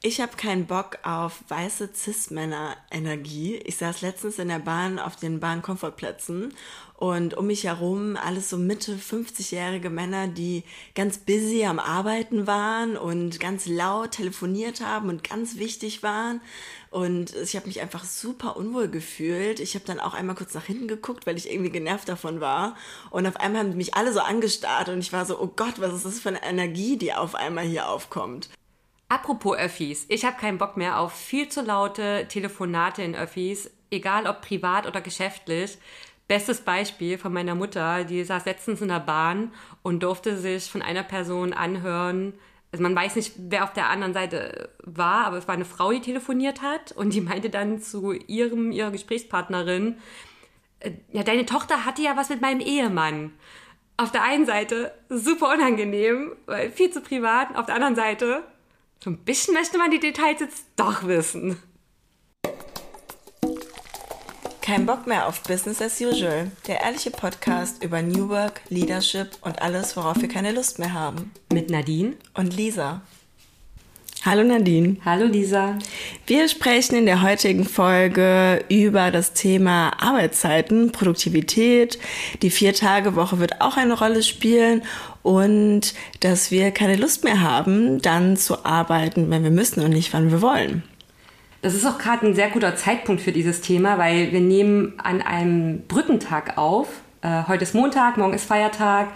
Ich habe keinen Bock auf weiße Cis-Männer-Energie. Ich saß letztens in der Bahn auf den Bahn-Komfortplätzen und um mich herum alles so Mitte 50-jährige Männer, die ganz busy am Arbeiten waren und ganz laut telefoniert haben und ganz wichtig waren. Und ich habe mich einfach super unwohl gefühlt. Ich habe dann auch einmal kurz nach hinten geguckt, weil ich irgendwie genervt davon war. Und auf einmal haben mich alle so angestarrt und ich war so, oh Gott, was ist das für eine Energie, die auf einmal hier aufkommt. Apropos Öffis, ich habe keinen Bock mehr auf viel zu laute Telefonate in Öffis, egal ob privat oder geschäftlich. Bestes Beispiel von meiner Mutter, die saß letztens in der Bahn und durfte sich von einer Person anhören, also man weiß nicht, wer auf der anderen Seite war, aber es war eine Frau, die telefoniert hat und die meinte dann zu ihrem, ihrer Gesprächspartnerin, äh, ja, deine Tochter hatte ja was mit meinem Ehemann. Auf der einen Seite super unangenehm, weil viel zu privat, auf der anderen Seite so ein bisschen möchte man die Details jetzt doch wissen. Kein Bock mehr auf Business as usual. Der ehrliche Podcast über New Work, Leadership und alles, worauf wir keine Lust mehr haben. Mit Nadine und Lisa. Hallo Nadine. Hallo Lisa. Wir sprechen in der heutigen Folge über das Thema Arbeitszeiten, Produktivität. Die Vier-Tage-Woche wird auch eine Rolle spielen und dass wir keine Lust mehr haben, dann zu arbeiten, wenn wir müssen und nicht, wann wir wollen. Das ist auch gerade ein sehr guter Zeitpunkt für dieses Thema, weil wir nehmen an einem Brückentag auf. Äh, heute ist Montag, morgen ist Feiertag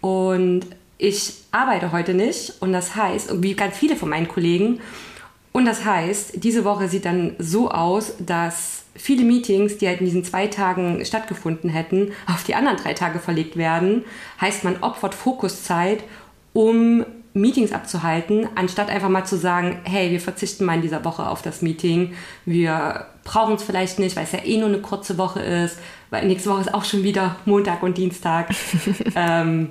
und ich arbeite heute nicht und das heißt, wie ganz viele von meinen Kollegen, und das heißt, diese Woche sieht dann so aus, dass viele Meetings, die halt in diesen zwei Tagen stattgefunden hätten, auf die anderen drei Tage verlegt werden. Heißt, man opfert Fokuszeit, um Meetings abzuhalten, anstatt einfach mal zu sagen, hey, wir verzichten mal in dieser Woche auf das Meeting. Wir brauchen es vielleicht nicht, weil es ja eh nur eine kurze Woche ist, weil nächste Woche ist auch schon wieder Montag und Dienstag. ähm,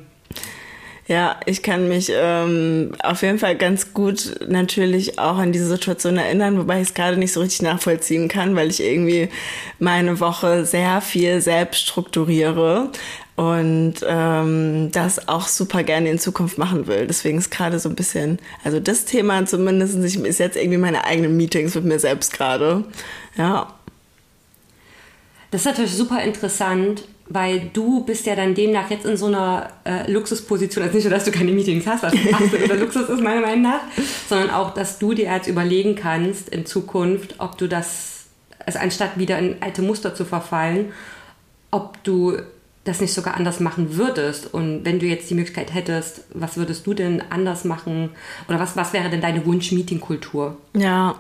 ja, ich kann mich ähm, auf jeden Fall ganz gut natürlich auch an diese Situation erinnern, wobei ich es gerade nicht so richtig nachvollziehen kann, weil ich irgendwie meine Woche sehr viel selbst strukturiere und ähm, das auch super gerne in Zukunft machen will. Deswegen ist gerade so ein bisschen, also das Thema zumindest ist jetzt irgendwie meine eigenen Meetings mit mir selbst gerade. Ja. Das ist natürlich super interessant, weil du bist ja dann demnach jetzt in so einer äh, Luxusposition, also nicht nur, dass du keine Meetings hast, was absoluter Luxus ist meiner Meinung nach, sondern auch, dass du dir jetzt überlegen kannst in Zukunft, ob du das, also anstatt wieder in alte Muster zu verfallen, ob du das nicht sogar anders machen würdest. Und wenn du jetzt die Möglichkeit hättest, was würdest du denn anders machen? Oder was, was wäre denn deine Wunsch-Meeting-Kultur? Ja,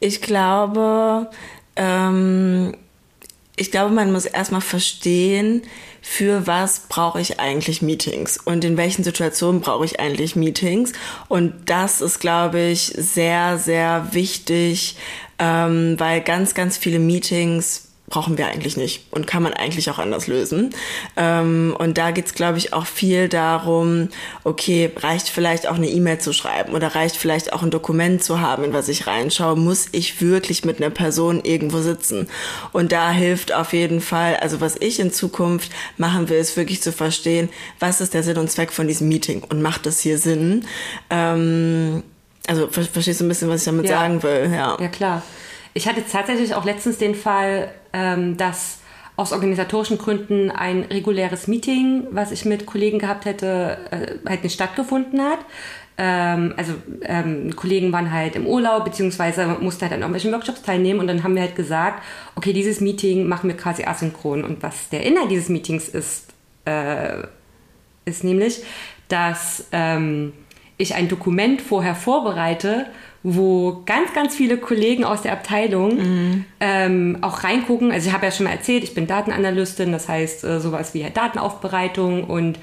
ich glaube, ähm, ich glaube, man muss erstmal verstehen, für was brauche ich eigentlich Meetings und in welchen Situationen brauche ich eigentlich Meetings. Und das ist, glaube ich, sehr, sehr wichtig, ähm, weil ganz, ganz viele Meetings brauchen wir eigentlich nicht und kann man eigentlich auch anders lösen. Ähm, und da geht's, glaube ich, auch viel darum, okay, reicht vielleicht auch eine E-Mail zu schreiben oder reicht vielleicht auch ein Dokument zu haben, in was ich reinschaue, muss ich wirklich mit einer Person irgendwo sitzen. Und da hilft auf jeden Fall, also was ich in Zukunft machen will, ist wirklich zu verstehen, was ist der Sinn und Zweck von diesem Meeting und macht das hier Sinn? Ähm, also verstehst du ein bisschen, was ich damit ja. sagen will? Ja, ja klar. Ich hatte tatsächlich auch letztens den Fall, ähm, dass aus organisatorischen Gründen ein reguläres Meeting, was ich mit Kollegen gehabt hätte, äh, halt nicht stattgefunden hat. Ähm, also ähm, Kollegen waren halt im Urlaub, beziehungsweise mussten halt an irgendwelchen Workshops teilnehmen und dann haben wir halt gesagt, okay, dieses Meeting machen wir quasi asynchron. Und was der Inhalt dieses Meetings ist, äh, ist nämlich, dass ähm, ich ein Dokument vorher vorbereite, wo ganz, ganz viele Kollegen aus der Abteilung mhm. ähm, auch reingucken. Also ich habe ja schon mal erzählt, ich bin Datenanalystin, das heißt äh, sowas wie Datenaufbereitung und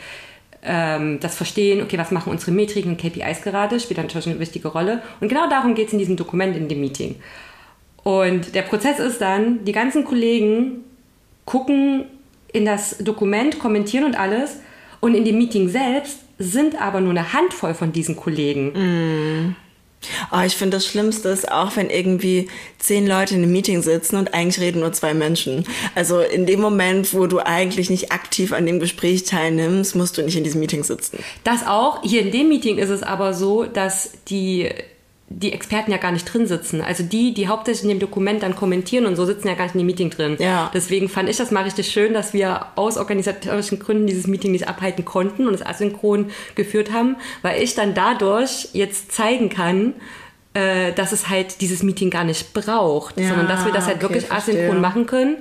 ähm, das Verstehen, okay, was machen unsere Metriken und KPIs gerade, spielt natürlich eine wichtige Rolle. Und genau darum geht es in diesem Dokument, in dem Meeting. Und der Prozess ist dann, die ganzen Kollegen gucken in das Dokument, kommentieren und alles. Und in dem Meeting selbst sind aber nur eine Handvoll von diesen Kollegen. Mm. Oh, ich finde das Schlimmste ist auch, wenn irgendwie zehn Leute in einem Meeting sitzen und eigentlich reden nur zwei Menschen. Also in dem Moment, wo du eigentlich nicht aktiv an dem Gespräch teilnimmst, musst du nicht in diesem Meeting sitzen. Das auch. Hier in dem Meeting ist es aber so, dass die die Experten ja gar nicht drin sitzen. Also die, die hauptsächlich in dem Dokument dann kommentieren und so sitzen ja gar nicht in dem Meeting drin. Ja. Deswegen fand ich das mal richtig schön, dass wir aus organisatorischen Gründen dieses Meeting nicht abhalten konnten und es asynchron geführt haben, weil ich dann dadurch jetzt zeigen kann, äh, dass es halt dieses Meeting gar nicht braucht, Ja, sondern dass wir das halt okay, wirklich verstehe. asynchron machen können.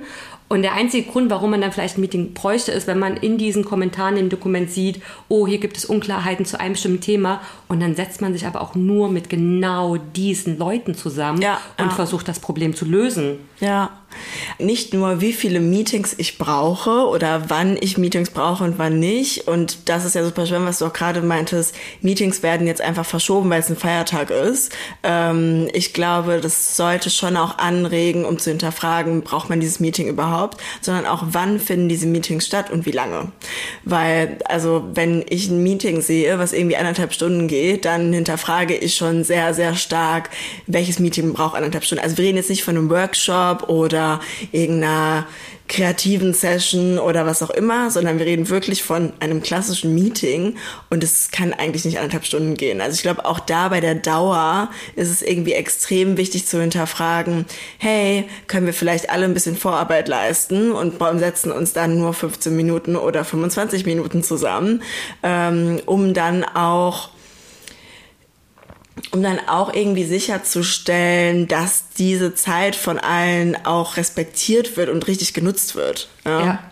Und der einzige Grund, warum man dann vielleicht ein Meeting bräuchte, ist, wenn man in diesen Kommentaren im Dokument sieht, oh, hier gibt es Unklarheiten zu einem bestimmten Thema. Und dann setzt man sich aber auch nur mit genau diesen Leuten zusammen Ja, und ja. versucht, das Problem zu lösen. Ja. Nicht nur, wie viele Meetings ich brauche oder wann ich Meetings brauche und wann nicht. Und das ist ja super schön, was du auch gerade meintest. Meetings werden jetzt einfach verschoben, weil es ein Feiertag ist. Ähm, ich glaube, das sollte schon auch anregen, um zu hinterfragen, braucht man dieses Meeting überhaupt? Sondern auch, wann finden diese Meetings statt und wie lange? Weil, also, wenn ich ein Meeting sehe, was irgendwie anderthalb Stunden geht, dann hinterfrage ich schon sehr, sehr stark, welches Meeting braucht anderthalb Stunden. Also wir reden jetzt nicht von einem Workshop oder irgendeiner kreativen Session oder was auch immer, sondern wir reden wirklich von einem klassischen Meeting und es kann eigentlich nicht anderthalb Stunden gehen. Also ich glaube, auch da bei der Dauer ist es irgendwie extrem wichtig zu hinterfragen, hey, können wir vielleicht alle ein bisschen Vorarbeit leisten und setzen uns dann nur 15 Minuten oder 25 Minuten zusammen, ähm, um dann auch um dann auch irgendwie sicherzustellen, dass diese Zeit von allen auch respektiert wird und richtig genutzt wird. Ja. Ja.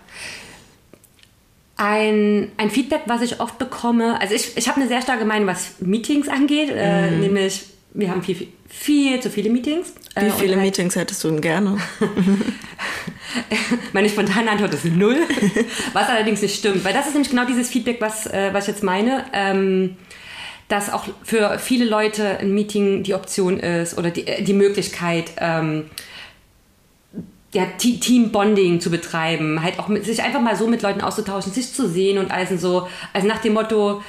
Ein, ein Feedback, was ich oft bekomme, also ich, ich habe eine sehr starke Meinung, was Meetings angeht, äh, nämlich wir haben viel, viel, viel zu viele Meetings. Wie Äh, viele halt- Meetings hättest du denn gerne? Meine spontane Antwort ist null, was allerdings nicht stimmt, weil das ist nämlich genau dieses Feedback, was, äh, was ich jetzt meine, ähm, dass auch für viele Leute ein Meeting die Option ist oder die, äh, die Möglichkeit, ähm, ja, Te- Team-Bonding zu betreiben, halt auch mit, sich einfach mal so mit Leuten auszutauschen, sich zu sehen und alles und so. Also nach dem Motto,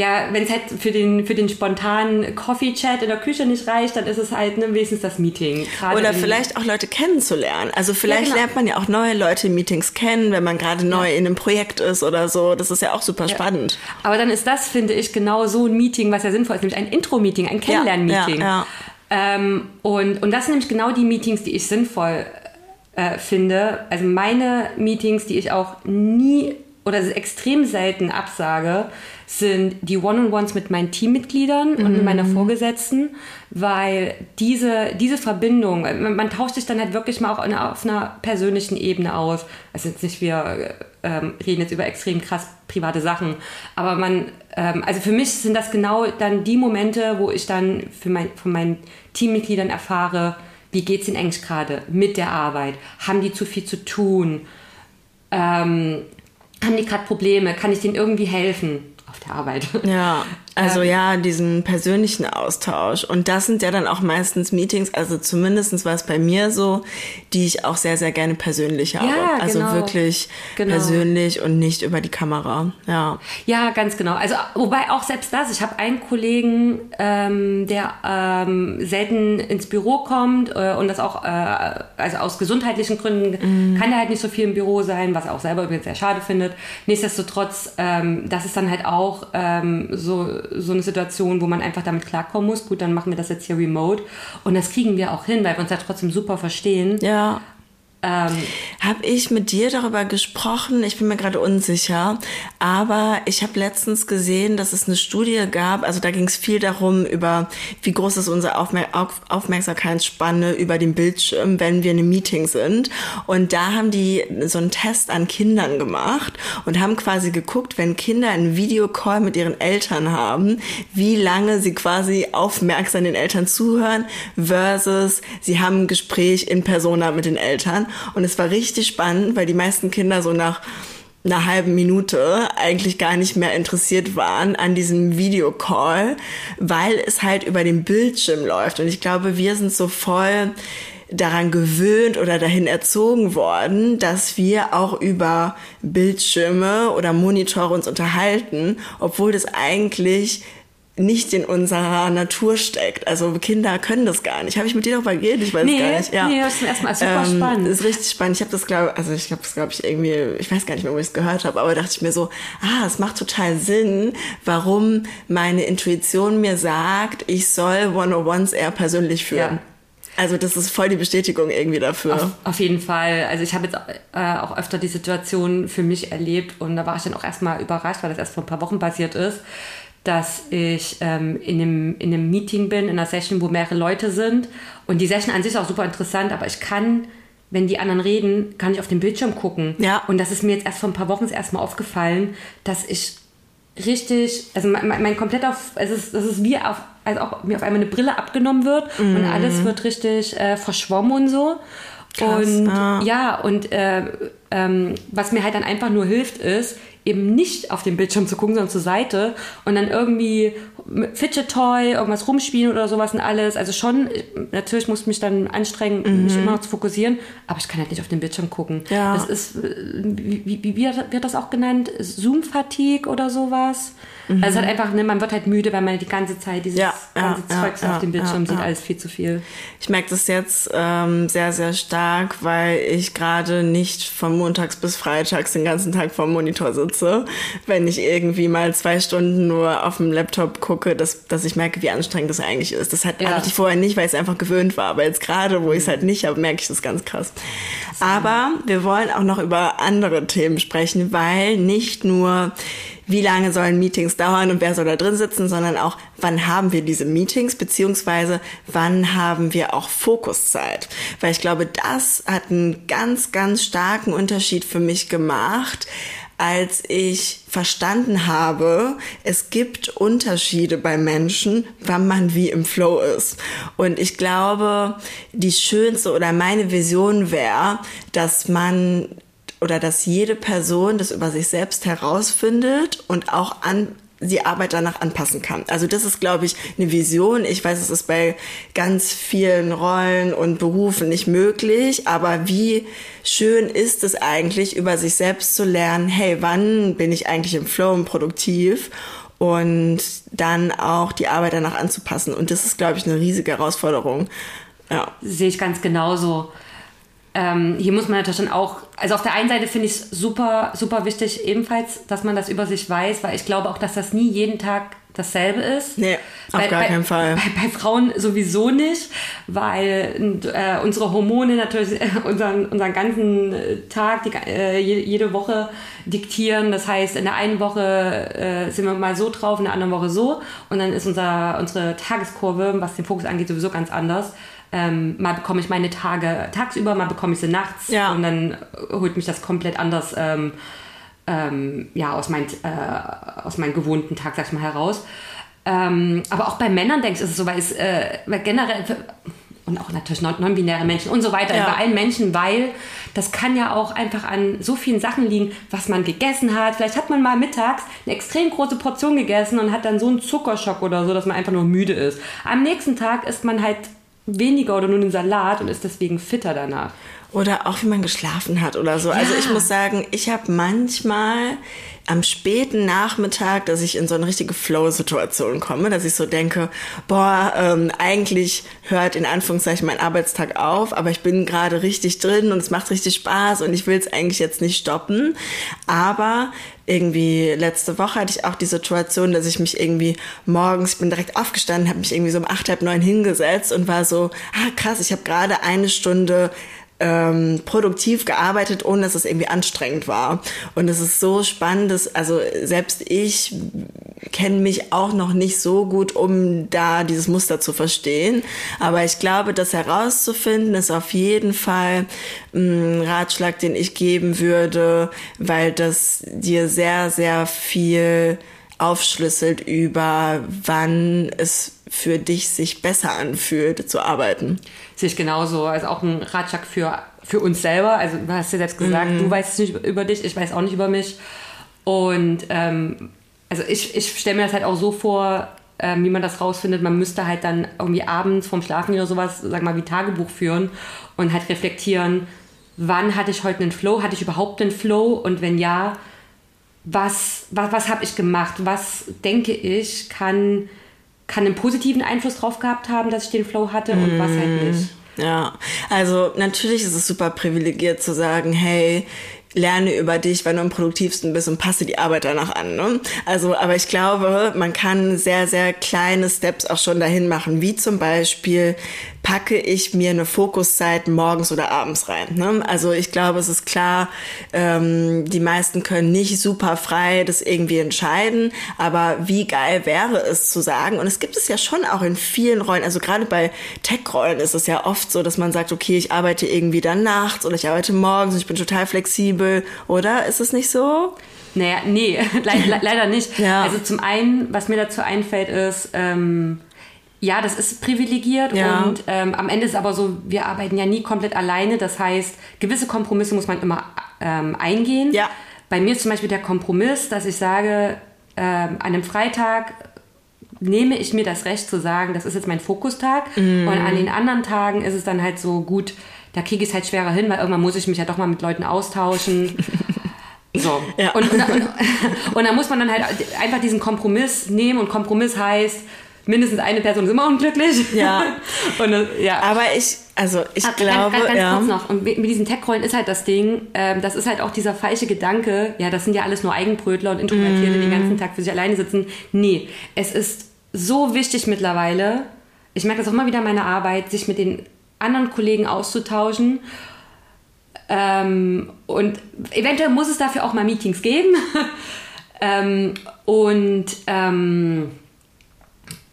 ja, wenn es halt für den, für den spontanen Coffee-Chat in der Küche nicht reicht, dann ist es halt ne, wenigstens das Meeting. Gerade Oder vielleicht auch Leute kennenzulernen. Also vielleicht genau. lernt man ja auch neue Leute in Meetings kennen, wenn man gerade neu in einem Projekt ist oder so. Das ist ja auch super spannend. Aber dann ist das, finde ich, genau so ein Meeting, was ja sinnvoll ist, nämlich ein Intro-Meeting, ein Kennenlern-Meeting. ja, Ähm, und, und das sind nämlich genau die Meetings, die ich sinnvoll äh, finde. Also meine Meetings, die ich auch nie oder extrem selten absage, sind die One-on-Ones mit meinen Teammitgliedern und mit meiner Vorgesetzten, weil diese, diese Verbindung, man, man tauscht sich dann halt wirklich mal auch auf einer, auf einer persönlichen Ebene aus. Also jetzt nicht, wir ähm, reden jetzt über extrem krass private Sachen, aber man, ähm, also für mich sind das genau dann die Momente, wo ich dann für mein, von meinen Teammitgliedern erfahre, wie geht's ihnen eigentlich gerade mit der Arbeit? Haben die zu viel zu tun? Ähm, haben die gerade Probleme? Kann ich denen irgendwie helfen auf der Arbeit? Ja, also ja, diesen persönlichen Austausch. Und das sind ja dann auch meistens Meetings, also zumindest war es bei mir so, die ich auch sehr, sehr gerne persönlich habe. Ja, also genau. wirklich Genau. persönlich und nicht über die Kamera. Ja. Ja, ganz genau. Also wobei auch selbst das, ich habe einen Kollegen, ähm, der ähm, selten ins Büro kommt äh, und das auch, äh, also aus gesundheitlichen Gründen kann er halt nicht so viel im Büro sein, was er auch selber übrigens sehr schade findet. Nichtsdestotrotz, ähm, das ist dann halt auch ähm, so, so eine Situation, wo man einfach damit klarkommen muss. Gut, dann machen wir das jetzt hier remote und das kriegen wir auch hin, weil wir uns ja trotzdem super verstehen. Ja. Ähm, Habe ich mit dir darüber gesprochen? Ich bin mir gerade unsicher. Aber ich habe letztens gesehen, dass es eine Studie gab. Also da ging es viel darum, über wie groß ist unsere Aufmer Auf Aufmerksamkeitsspanne über den Bildschirm, wenn wir in einem Meeting sind. Und da haben die so einen Test an Kindern gemacht und haben quasi geguckt, wenn Kinder einen Videocall mit ihren Eltern haben, wie lange sie quasi aufmerksam den Eltern zuhören versus sie haben ein Gespräch in Persona mit den Eltern. Und es war richtig spannend, weil die meisten Kinder so nach einer halben Minute eigentlich gar nicht mehr interessiert waren an diesem Videocall, weil es halt über den Bildschirm läuft. Und ich glaube, wir sind so voll daran gewöhnt oder dahin erzogen worden, dass wir auch über Bildschirme oder Monitore uns unterhalten, obwohl das eigentlich nicht in unserer Natur steckt. Also Kinder können das gar nicht. Habe ich mit dir darüber geredet? Ich weiß nee, gar nicht. Ja. Nee, das ist erstmal super ähm, spannend. Das ist richtig spannend. Ich habe das glaube, also ich habe das glaube ich irgendwie, ich weiß gar nicht mehr, wo ich es gehört habe, aber dachte ich mir so, ah, es macht total Sinn, warum meine Intuition mir sagt, ich soll One-on-Ones eher persönlich führen. Ja. Also das ist voll die Bestätigung irgendwie dafür. Auf, auf jeden Fall. Also ich habe jetzt äh, auch öfter die Situation für mich erlebt und da war ich dann auch erstmal überrascht, weil das erst vor ein paar Wochen passiert ist, dass ich ähm, in, einem, in einem Meeting bin, in einer Session, wo mehrere Leute sind. Und die Session an sich ist auch super interessant, aber ich kann, wenn die anderen reden, kann ich auf den Bildschirm gucken. Ja. Und das ist mir jetzt erst vor ein paar Wochen erstmal aufgefallen, dass ich richtig, also mein, mein kompletter, es ist, das ist wie auf, als auch mir auf einmal eine Brille abgenommen wird mhm. und alles wird richtig äh, verschwommen und so. Krass, und ah. ja, und äh, ähm, was mir halt dann einfach nur hilft, ist, eben nicht auf den Bildschirm zu gucken, sondern zur Seite und dann irgendwie Fidget Toy, irgendwas rumspielen oder sowas und alles. Also schon, natürlich muss ich mich dann anstrengen, mhm. mich immer noch zu fokussieren, aber ich kann halt nicht auf den Bildschirm gucken. Ja. Das ist, wie, wie, wie wird das auch genannt? Zoom-Fatigue oder sowas? Mhm. Also es hat einfach, ne, man wird halt müde, weil man die ganze Zeit dieses ja, ganze ja, Zeugs ja, auf dem Bildschirm sieht, alles viel zu viel. Ich merke das jetzt ähm, sehr, sehr stark, weil ich gerade nicht von montags bis freitags den ganzen Tag vorm Monitor sitze. Wenn ich irgendwie mal zwei Stunden nur auf dem Laptop gucke, dass, dass ich merke, wie anstrengend das eigentlich ist. Das hatte ich vorher nicht, weil ich es einfach gewöhnt war. Aber jetzt gerade, wo ich es halt nicht habe, merke ich das ganz krass. Aber wir wollen auch noch über andere Themen sprechen, weil nicht nur wie lange sollen Meetings dauern und wer soll da drin sitzen, sondern auch, wann haben wir diese Meetings, beziehungsweise wann haben wir auch Fokuszeit. Weil ich glaube, das hat einen ganz, ganz starken Unterschied für mich gemacht, als ich verstanden habe, es gibt Unterschiede bei Menschen, wann man wie im Flow ist. Und ich glaube, die schönste oder meine Vision wäre, dass man oder dass jede Person das über sich selbst herausfindet und auch an die Arbeit danach anpassen kann. Also das ist, glaube ich, eine Vision. Ich weiß, es ist bei ganz vielen Rollen und Berufen nicht möglich, aber wie schön ist es eigentlich, über sich selbst zu lernen, hey, wann bin ich eigentlich im Flow und produktiv? Und dann auch die Arbeit danach anzupassen. Und das ist, glaube ich, eine riesige Herausforderung. Ja. Sehe ich ganz genauso ähm, hier muss man natürlich dann auch, also auf der einen Seite finde ich es super, super wichtig ebenfalls, dass man das über sich weiß, weil ich glaube auch, dass das nie jeden Tag dasselbe ist. Nee, auf bei, gar keinen Fall. Bei, bei, Frauen sowieso nicht, weil äh, unsere Hormone natürlich unseren, unseren ganzen äh, Tag, die, äh, jede Woche diktieren. Das heißt, in der einen Woche äh, sind wir mal so drauf, in der anderen Woche so. Und dann ist unser, unsere Tageskurve, was den Fokus angeht, sowieso ganz anders. Ähm, mal bekomme ich meine Tage tagsüber, mal bekomme ich sie nachts ja. und dann holt mich das komplett anders ähm, ähm, ja, aus, mein, äh, aus meinem gewohnten Tag, sag ich mal, heraus. Ähm, aber auch bei Männern denkst du, ist es so, weil es äh, weil generell und auch natürlich non-binäre Menschen und so weiter, ja. bei allen Menschen, weil das kann ja auch einfach an so vielen Sachen liegen, was man gegessen hat. Vielleicht hat man mal mittags eine extrem große Portion gegessen und hat dann so einen Zuckerschock oder so, dass man einfach nur müde ist. Am nächsten Tag ist man halt weniger oder nur den Salat und ist deswegen fitter danach. Oder auch wie man geschlafen hat oder so. Ja. Also ich muss sagen, ich habe manchmal am späten Nachmittag, dass ich in so eine richtige Flow-Situation komme, dass ich so denke, boah, ähm, eigentlich hört in Anführungszeichen mein Arbeitstag auf, aber ich bin gerade richtig drin und es macht richtig Spaß und ich will es eigentlich jetzt nicht stoppen. Aber irgendwie letzte Woche hatte ich auch die Situation, dass ich mich irgendwie morgens, ich bin direkt aufgestanden, habe mich irgendwie so um acht, halb neun hingesetzt und war so, ah krass, ich habe gerade eine Stunde ähm, produktiv gearbeitet, ohne dass es irgendwie anstrengend war. Und es ist so spannend, dass, also selbst ich kenne mich auch noch nicht so gut, um da dieses Muster zu verstehen. Aber ich glaube, das herauszufinden ist auf jeden Fall ein Ratschlag, den ich geben würde, weil das dir sehr, sehr viel aufschlüsselt über, wann es für dich sich besser anfühlt, zu arbeiten. Sehe ich genauso. Also auch ein Ratschlag für, für uns selber. Also du hast ja selbst gesagt, mhm. du weißt es nicht über dich, ich weiß auch nicht über mich. Und ähm, also ich, ich stelle mir das halt auch so vor, ähm, wie man das rausfindet. Man müsste halt dann irgendwie abends vorm Schlafen oder sowas, sag mal, wie Tagebuch führen und halt reflektieren, wann hatte ich heute einen Flow? Hatte ich überhaupt einen Flow? Und wenn ja, was, was, was habe ich gemacht? Was denke ich, kann kann einen positiven Einfluss drauf gehabt haben, dass ich den Flow hatte und was halt nicht. Ja, also natürlich ist es super privilegiert zu sagen, hey, lerne über dich, wann du am produktivsten bist und passe die Arbeit danach an. Ne? Also, aber ich glaube, man kann sehr, sehr kleine Steps auch schon dahin machen, wie zum Beispiel packe ich mir eine Fokuszeit morgens oder abends rein. Ne? Also ich glaube, es ist klar, ähm, die meisten können nicht super frei das irgendwie entscheiden, aber wie geil wäre es zu sagen, und es gibt es ja schon auch in vielen Rollen, also gerade bei Tech-Rollen ist es ja oft so, dass man sagt, okay, ich arbeite irgendwie dann nachts oder ich arbeite morgens und ich bin total flexibel, oder? Ist es nicht so? Naja, nee, le leider nicht. Ja. Also zum einen, was mir dazu einfällt, ist, ähm, ja, das ist privilegiert ja. und ähm, am Ende ist es aber so, wir arbeiten ja nie komplett alleine. Das heißt, gewisse Kompromisse muss man immer ähm, eingehen. Ja. Bei mir ist zum Beispiel der Kompromiss, dass ich sage, ähm, an einem Freitag nehme ich mir das Recht zu sagen, das ist jetzt mein Fokustag. Mm. Und an den anderen Tagen ist es dann halt so gut, da kriege ich es halt schwerer hin, weil irgendwann muss ich mich ja doch mal mit Leuten austauschen. So. Ja. Und, und, und, und dann muss man dann halt einfach diesen Kompromiss nehmen und Kompromiss heißt, mindestens eine Person ist immer unglücklich. Ja. und, ja. Aber ich, also ich Ach, glaube, ganz, ganz, ja. kurz noch. Und mit diesen Tech-Rollen ist halt das Ding, ähm, das ist halt auch dieser falsche Gedanke, ja, das sind ja alles nur Eigenbrötler und Introvertierte, mm. die den ganzen Tag für sich alleine sitzen. Nee, es ist so wichtig mittlerweile, ich merke das auch immer wieder in meiner Arbeit, sich mit den anderen Kollegen auszutauschen. Ähm, und eventuell muss es dafür auch mal Meetings geben. ähm, und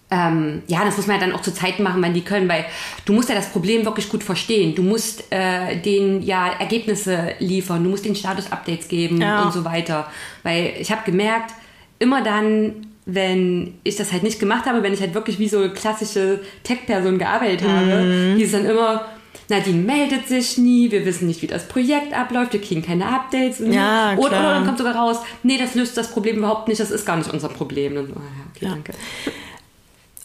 ähm, ja, das muss man ja dann auch zu Zeiten machen, wenn die können, weil du musst ja das Problem wirklich gut verstehen. Du musst äh, denen ja Ergebnisse liefern, du musst den Status-Updates geben ja. und so weiter. Weil ich habe gemerkt, immer dann, wenn ich das halt nicht gemacht habe, wenn ich halt wirklich wie so eine klassische Tech-Person gearbeitet habe, mhm. hieß es dann immer, Nadine meldet sich nie, wir wissen nicht, wie das Projekt abläuft, wir kriegen keine Updates. Ja, oder, oder, dann kommt sogar raus, nee, das löst das Problem überhaupt nicht, das ist gar nicht unser Problem. Dann, oh ja, okay, ja. danke.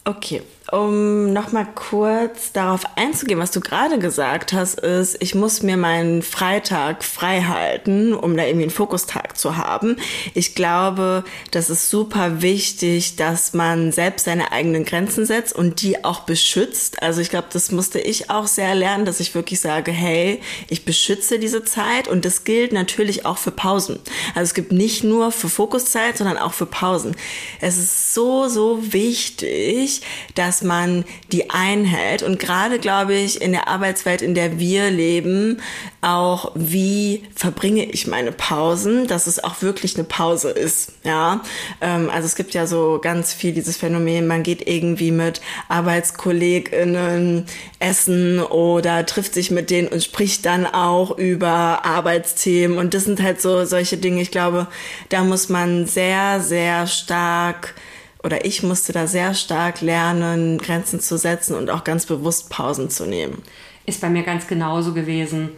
Okay, um nochmal kurz darauf einzugehen, was du gerade gesagt hast, ist, ich muss mir meinen Freitag frei halten, um da irgendwie einen Fokustag zu haben. Ich glaube, das ist super wichtig, dass man selbst seine eigenen Grenzen setzt und die auch beschützt. Also ich glaube, das musste ich auch sehr lernen, dass ich wirklich sage, hey, ich beschütze diese Zeit und das gilt natürlich auch für Pausen. Also es gibt nicht nur für Fokuszeit, sondern auch für Pausen. Es ist so, so wichtig, wichtig, dass man die einhält. Und gerade, glaube ich, in der Arbeitswelt, in der wir leben, auch wie verbringe ich meine Pausen, dass es auch wirklich eine Pause ist. Ja, ähm, also es gibt ja so ganz viel dieses Phänomen, man geht irgendwie mit ArbeitskollegInnen essen oder trifft sich mit denen und spricht dann auch über Arbeitsthemen. Und das sind halt so solche Dinge. Ich glaube, da muss man sehr, sehr stark oder ich musste da sehr stark lernen, Grenzen zu setzen und auch ganz bewusst Pausen zu nehmen. Ist bei mir ganz genauso gewesen.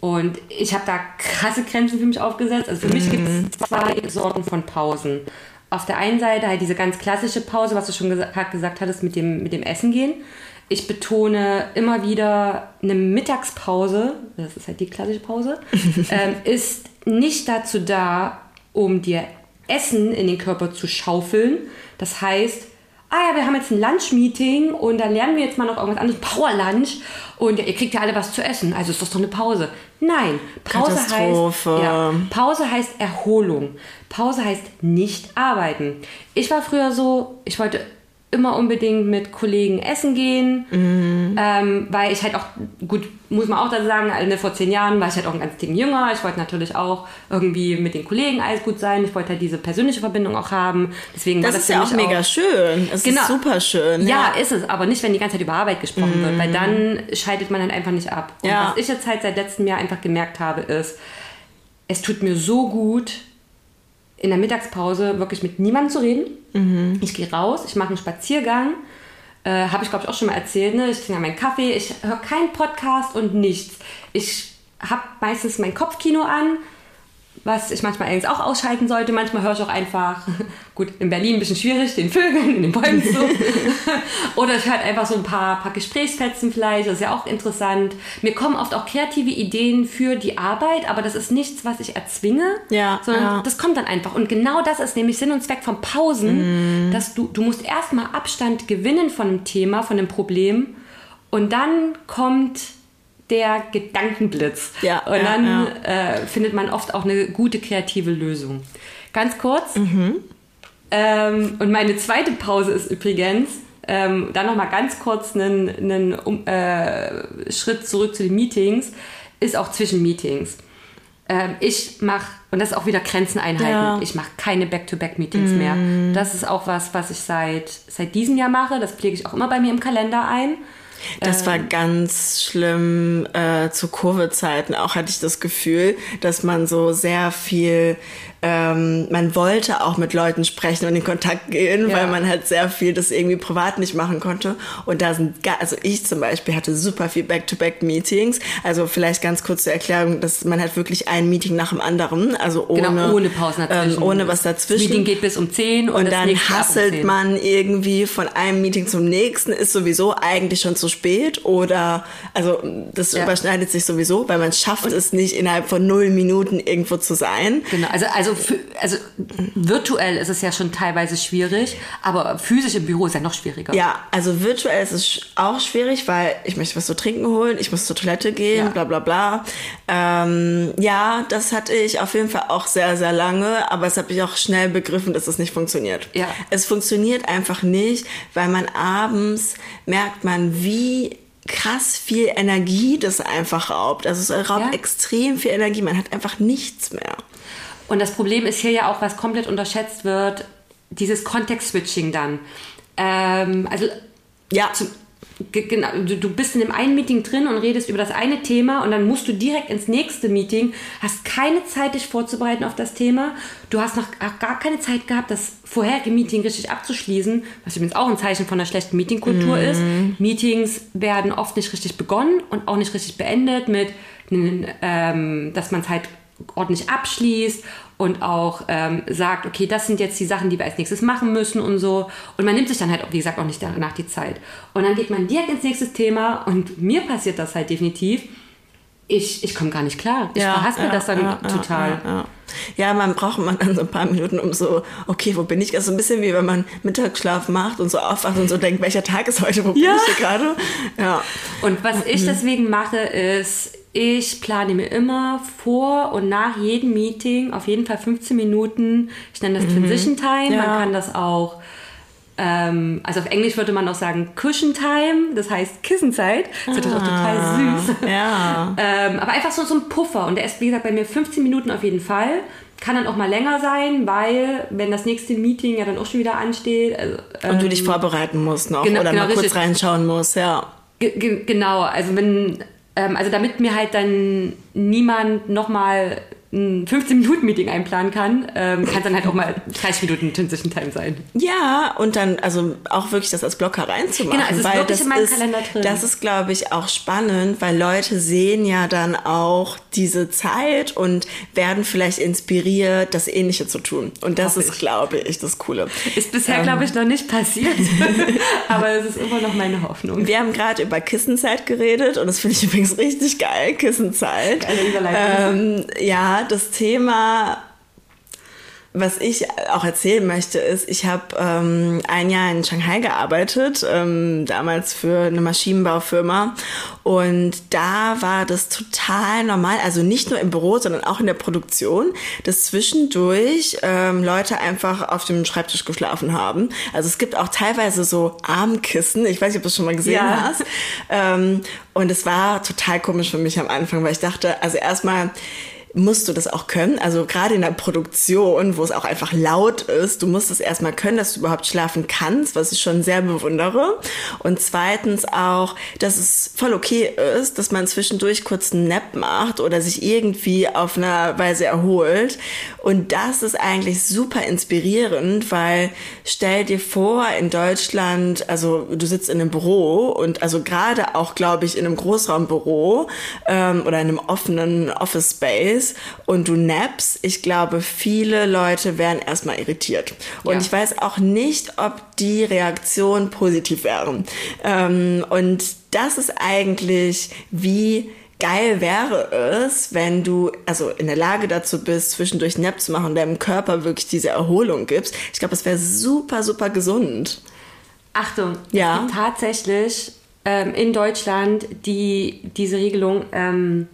Und ich habe da krasse Grenzen für mich aufgesetzt. Also für mich gibt es mhm. zwei Sorten von Pausen. Auf der einen Seite halt diese ganz klassische Pause, was du schon gesagt, gesagt hattest, mit dem, mit dem Essen gehen. Ich betone immer wieder, eine Mittagspause, das ist halt die klassische Pause, ähm, ist nicht dazu da, um dir Essen in den Körper zu schaufeln. Das heißt, ah ja, wir haben jetzt ein Lunch-Meeting und da lernen wir jetzt mal noch irgendwas anderes, Power-Lunch und ja, ihr kriegt ja alle was zu essen, also ist das doch eine Pause. Nein, Pause heißt, ja, Pause heißt Erholung. Pause heißt nicht arbeiten. Ich war früher so, ich wollte immer unbedingt mit Kollegen essen gehen, mhm. ähm, weil ich halt auch, gut, muss man auch da sagen, also vor zehn Jahren war ich halt auch ein ganz Ding jünger. Ich wollte natürlich auch irgendwie mit den Kollegen alles gut sein. Ich wollte halt diese persönliche Verbindung auch haben. Deswegen das, das ist ja auch mega schön. Es genau. ist super schön. Ja. ja. ist es, aber nicht, wenn die ganze Zeit über Arbeit gesprochen mhm. wird, weil dann scheidet man halt einfach nicht ab. Und ja. was ich jetzt halt seit letztem Jahr einfach gemerkt habe, ist, es tut mir so gut, in der Mittagspause wirklich mit niemandem zu reden. Mhm. Ich gehe raus, ich mache einen Spaziergang. Äh, Habe ich, glaube ich, auch schon mal erzählt. Ne? Ich trinke meinen Kaffee, ich höre keinen Podcast und nichts. Ich habe meistens mein Kopfkino an, was ich manchmal eigentlich auch ausschalten sollte. Manchmal höre ich auch einfach, gut, in Berlin ein bisschen schwierig, den Vögeln, in den Bäumen zu. Oder ich höre einfach so ein paar, paar Gesprächsfetzen vielleicht, das ist ja auch interessant. Mir kommen oft auch kreative Ideen für die Arbeit, aber das ist nichts, was ich erzwinge, Ja, sondern ja. das kommt dann einfach. Und genau das ist nämlich Sinn und Zweck von Pausen, Mhm. dass du, du musst erstmal Abstand gewinnen von einem Thema, von einem Problem und dann kommt der Gedankenblitz. Ja, und ja, dann Äh, findet man oft auch eine gute kreative Lösung. Ganz kurz. Mhm. Ähm, und meine zweite Pause ist übrigens, ähm, dann nochmal ganz kurz einen, einen um, äh, Schritt zurück zu den Meetings, ist auch zwischen Meetings. Ähm, ich mache, und das ist auch wieder Grenzen einhalten, Ja. Mhm. ich mache keine Back-to-Back-Meetings mehr. Das ist auch was, was ich seit, seit diesem Jahr mache. Das pflege ich auch immer bei mir im Kalender ein. Das war ganz schlimm äh, zu Covid-Zeiten. Auch hatte ich das Gefühl, dass man so sehr viel, ähm, man wollte auch mit Leuten sprechen und in Kontakt gehen, Ja. weil man halt sehr viel das irgendwie privat nicht machen konnte. Und da sind, also ich zum Beispiel hatte super viel Back-to-Back-Meetings. Also vielleicht ganz kurz zur Erklärung, dass man hat wirklich ein Meeting nach dem anderen, also ohne, Genau, ohne Pausen dazwischen. ähm, ohne was Das dazwischen. Meeting geht bis um 10 und, Und dann um hasselt 10. man irgendwie von einem Meeting zum nächsten, ist sowieso eigentlich schon zu spät oder, also das Ja. überschneidet sich sowieso, weil man schafft es nicht innerhalb von null Minuten irgendwo zu sein. Genau, also, also, für, also virtuell ist es ja schon teilweise schwierig, aber physisch im Büro ist ja noch schwieriger. Ja, also virtuell ist es auch schwierig, weil ich möchte was zu trinken holen, ich muss zur Toilette gehen, Ja. bla bla bla. Ähm, ja, das hatte ich auf jeden Fall auch sehr, sehr lange, aber es habe ich auch schnell begriffen, dass es nicht funktioniert. Ja. Es funktioniert einfach nicht, weil man abends merkt man, wie krass viel Energie das einfach raubt. Also es raubt Ja. extrem viel Energie, man hat einfach nichts mehr. Und das Problem ist hier ja auch, was komplett unterschätzt wird, dieses Context-Switching dann. Ähm, also Ja, ge- Genau, du, bist in dem einen Meeting drin und redest über das eine Thema und dann musst du direkt ins nächste Meeting, hast keine Zeit, dich vorzubereiten auf das Thema. Du hast noch gar keine Zeit gehabt, das vorherige Meeting richtig abzuschließen, was übrigens auch ein Zeichen von einer schlechten Meetingkultur ist. Meetings werden oft nicht richtig begonnen und auch nicht richtig beendet mit, ähm, dass man es halt ordentlich abschließt und auch ähm, sagt, okay, das sind jetzt die Sachen, die wir als nächstes machen müssen und so. Und man nimmt sich dann halt, wie gesagt, auch nicht danach die Zeit. Und dann geht man direkt ins nächste Thema und mir passiert das halt definitiv. Ich, ich komme gar nicht klar. Ich verhaspel das dann total. Ja, ja. ja, man braucht man dann so ein paar Minuten, um so, okay, wo bin ich? Das ist so ein bisschen wie wenn man Mittagsschlaf macht und so aufwacht und so denkt, welcher Tag ist heute, wo bin Ja. ich hier gerade? Ja. Und was ich deswegen mache, ist, ich plane mir immer vor und nach jedem Meeting auf jeden Fall 15 Minuten. Ich nenne das Transition Time. Ja. Man kann das auch, ähm, also auf Englisch würde man auch sagen Cushion Time, das heißt Kissenzeit. Das ist natürlich auch total süß. Ja. Ähm, aber einfach so, so ein Puffer. Und der ist, wie gesagt, bei mir 15 Minuten auf jeden Fall. Kann dann auch mal länger sein, weil, wenn das nächste Meeting ja dann auch schon wieder ansteht. Also, Und du dich vorbereiten musst noch genau, oder genau, mal kurz richtig. reinschauen musst, ja. Ge genau, also wenn, ähm, also damit mir halt dann niemand nochmal ein 15-Minuten-Meeting einplanen kann, ähm, kann es dann halt auch mal 30 Minuten Transition Time sein. Ja, und dann also auch wirklich das als Blocker reinzumachen. Genau, ist weil wirklich das in meinem ist, Kalender drin. Das ist, glaube ich, auch spannend, weil Leute sehen ja dann auch diese Zeit und werden vielleicht inspiriert, das Ähnliche zu tun. Und das Hoffe ist, ich. glaube ich, das Coole. Ist bisher, glaube ich, noch nicht passiert, aber es ist immer noch meine Hoffnung. Wir haben gerade über Kissenzeit geredet und das finde ich übrigens richtig geil, Kissenzeit. Geile. Ähm, ja, das Thema, was ich auch erzählen möchte, ist, ich habe ähm, ein Jahr in Shanghai gearbeitet, ähm, damals für eine Maschinenbaufirma und da war das total normal, also nicht nur im Büro, sondern auch in der Produktion, dass zwischendurch ähm, Leute einfach auf dem Schreibtisch geschlafen haben. Also es gibt auch teilweise so Armkissen, ich weiß nicht, ob du das schon mal gesehen Ja. hast. Ähm, und es war total komisch für mich am Anfang, weil ich dachte, also erstmal musst du das auch können. Also gerade in der Produktion, wo es auch einfach laut ist, du musst es erstmal können, dass du überhaupt schlafen kannst, was ich schon sehr bewundere. Und zweitens auch, dass es voll okay ist, dass man zwischendurch kurz einen Nap macht oder sich irgendwie auf eine Weise erholt. Und das ist eigentlich super inspirierend, weil stell dir vor, in Deutschland, also du sitzt in einem Büro und also gerade auch, glaube ich, in einem Großraumbüro ähm, oder in einem offenen Office Space, ist und du nappst, ich glaube, viele Leute wären erstmal irritiert. Und Ja. ich weiß auch nicht, ob die Reaktion positiv wäre. Ähm, und das ist eigentlich, wie geil wäre es, wenn du also in der Lage dazu bist, zwischendurch Nap zu machen und deinem Körper wirklich diese Erholung gibst. Ich glaube, das wäre super, super gesund. Achtung, Ja. es tatsächlich ähm, in Deutschland die, diese Regelung, ähm,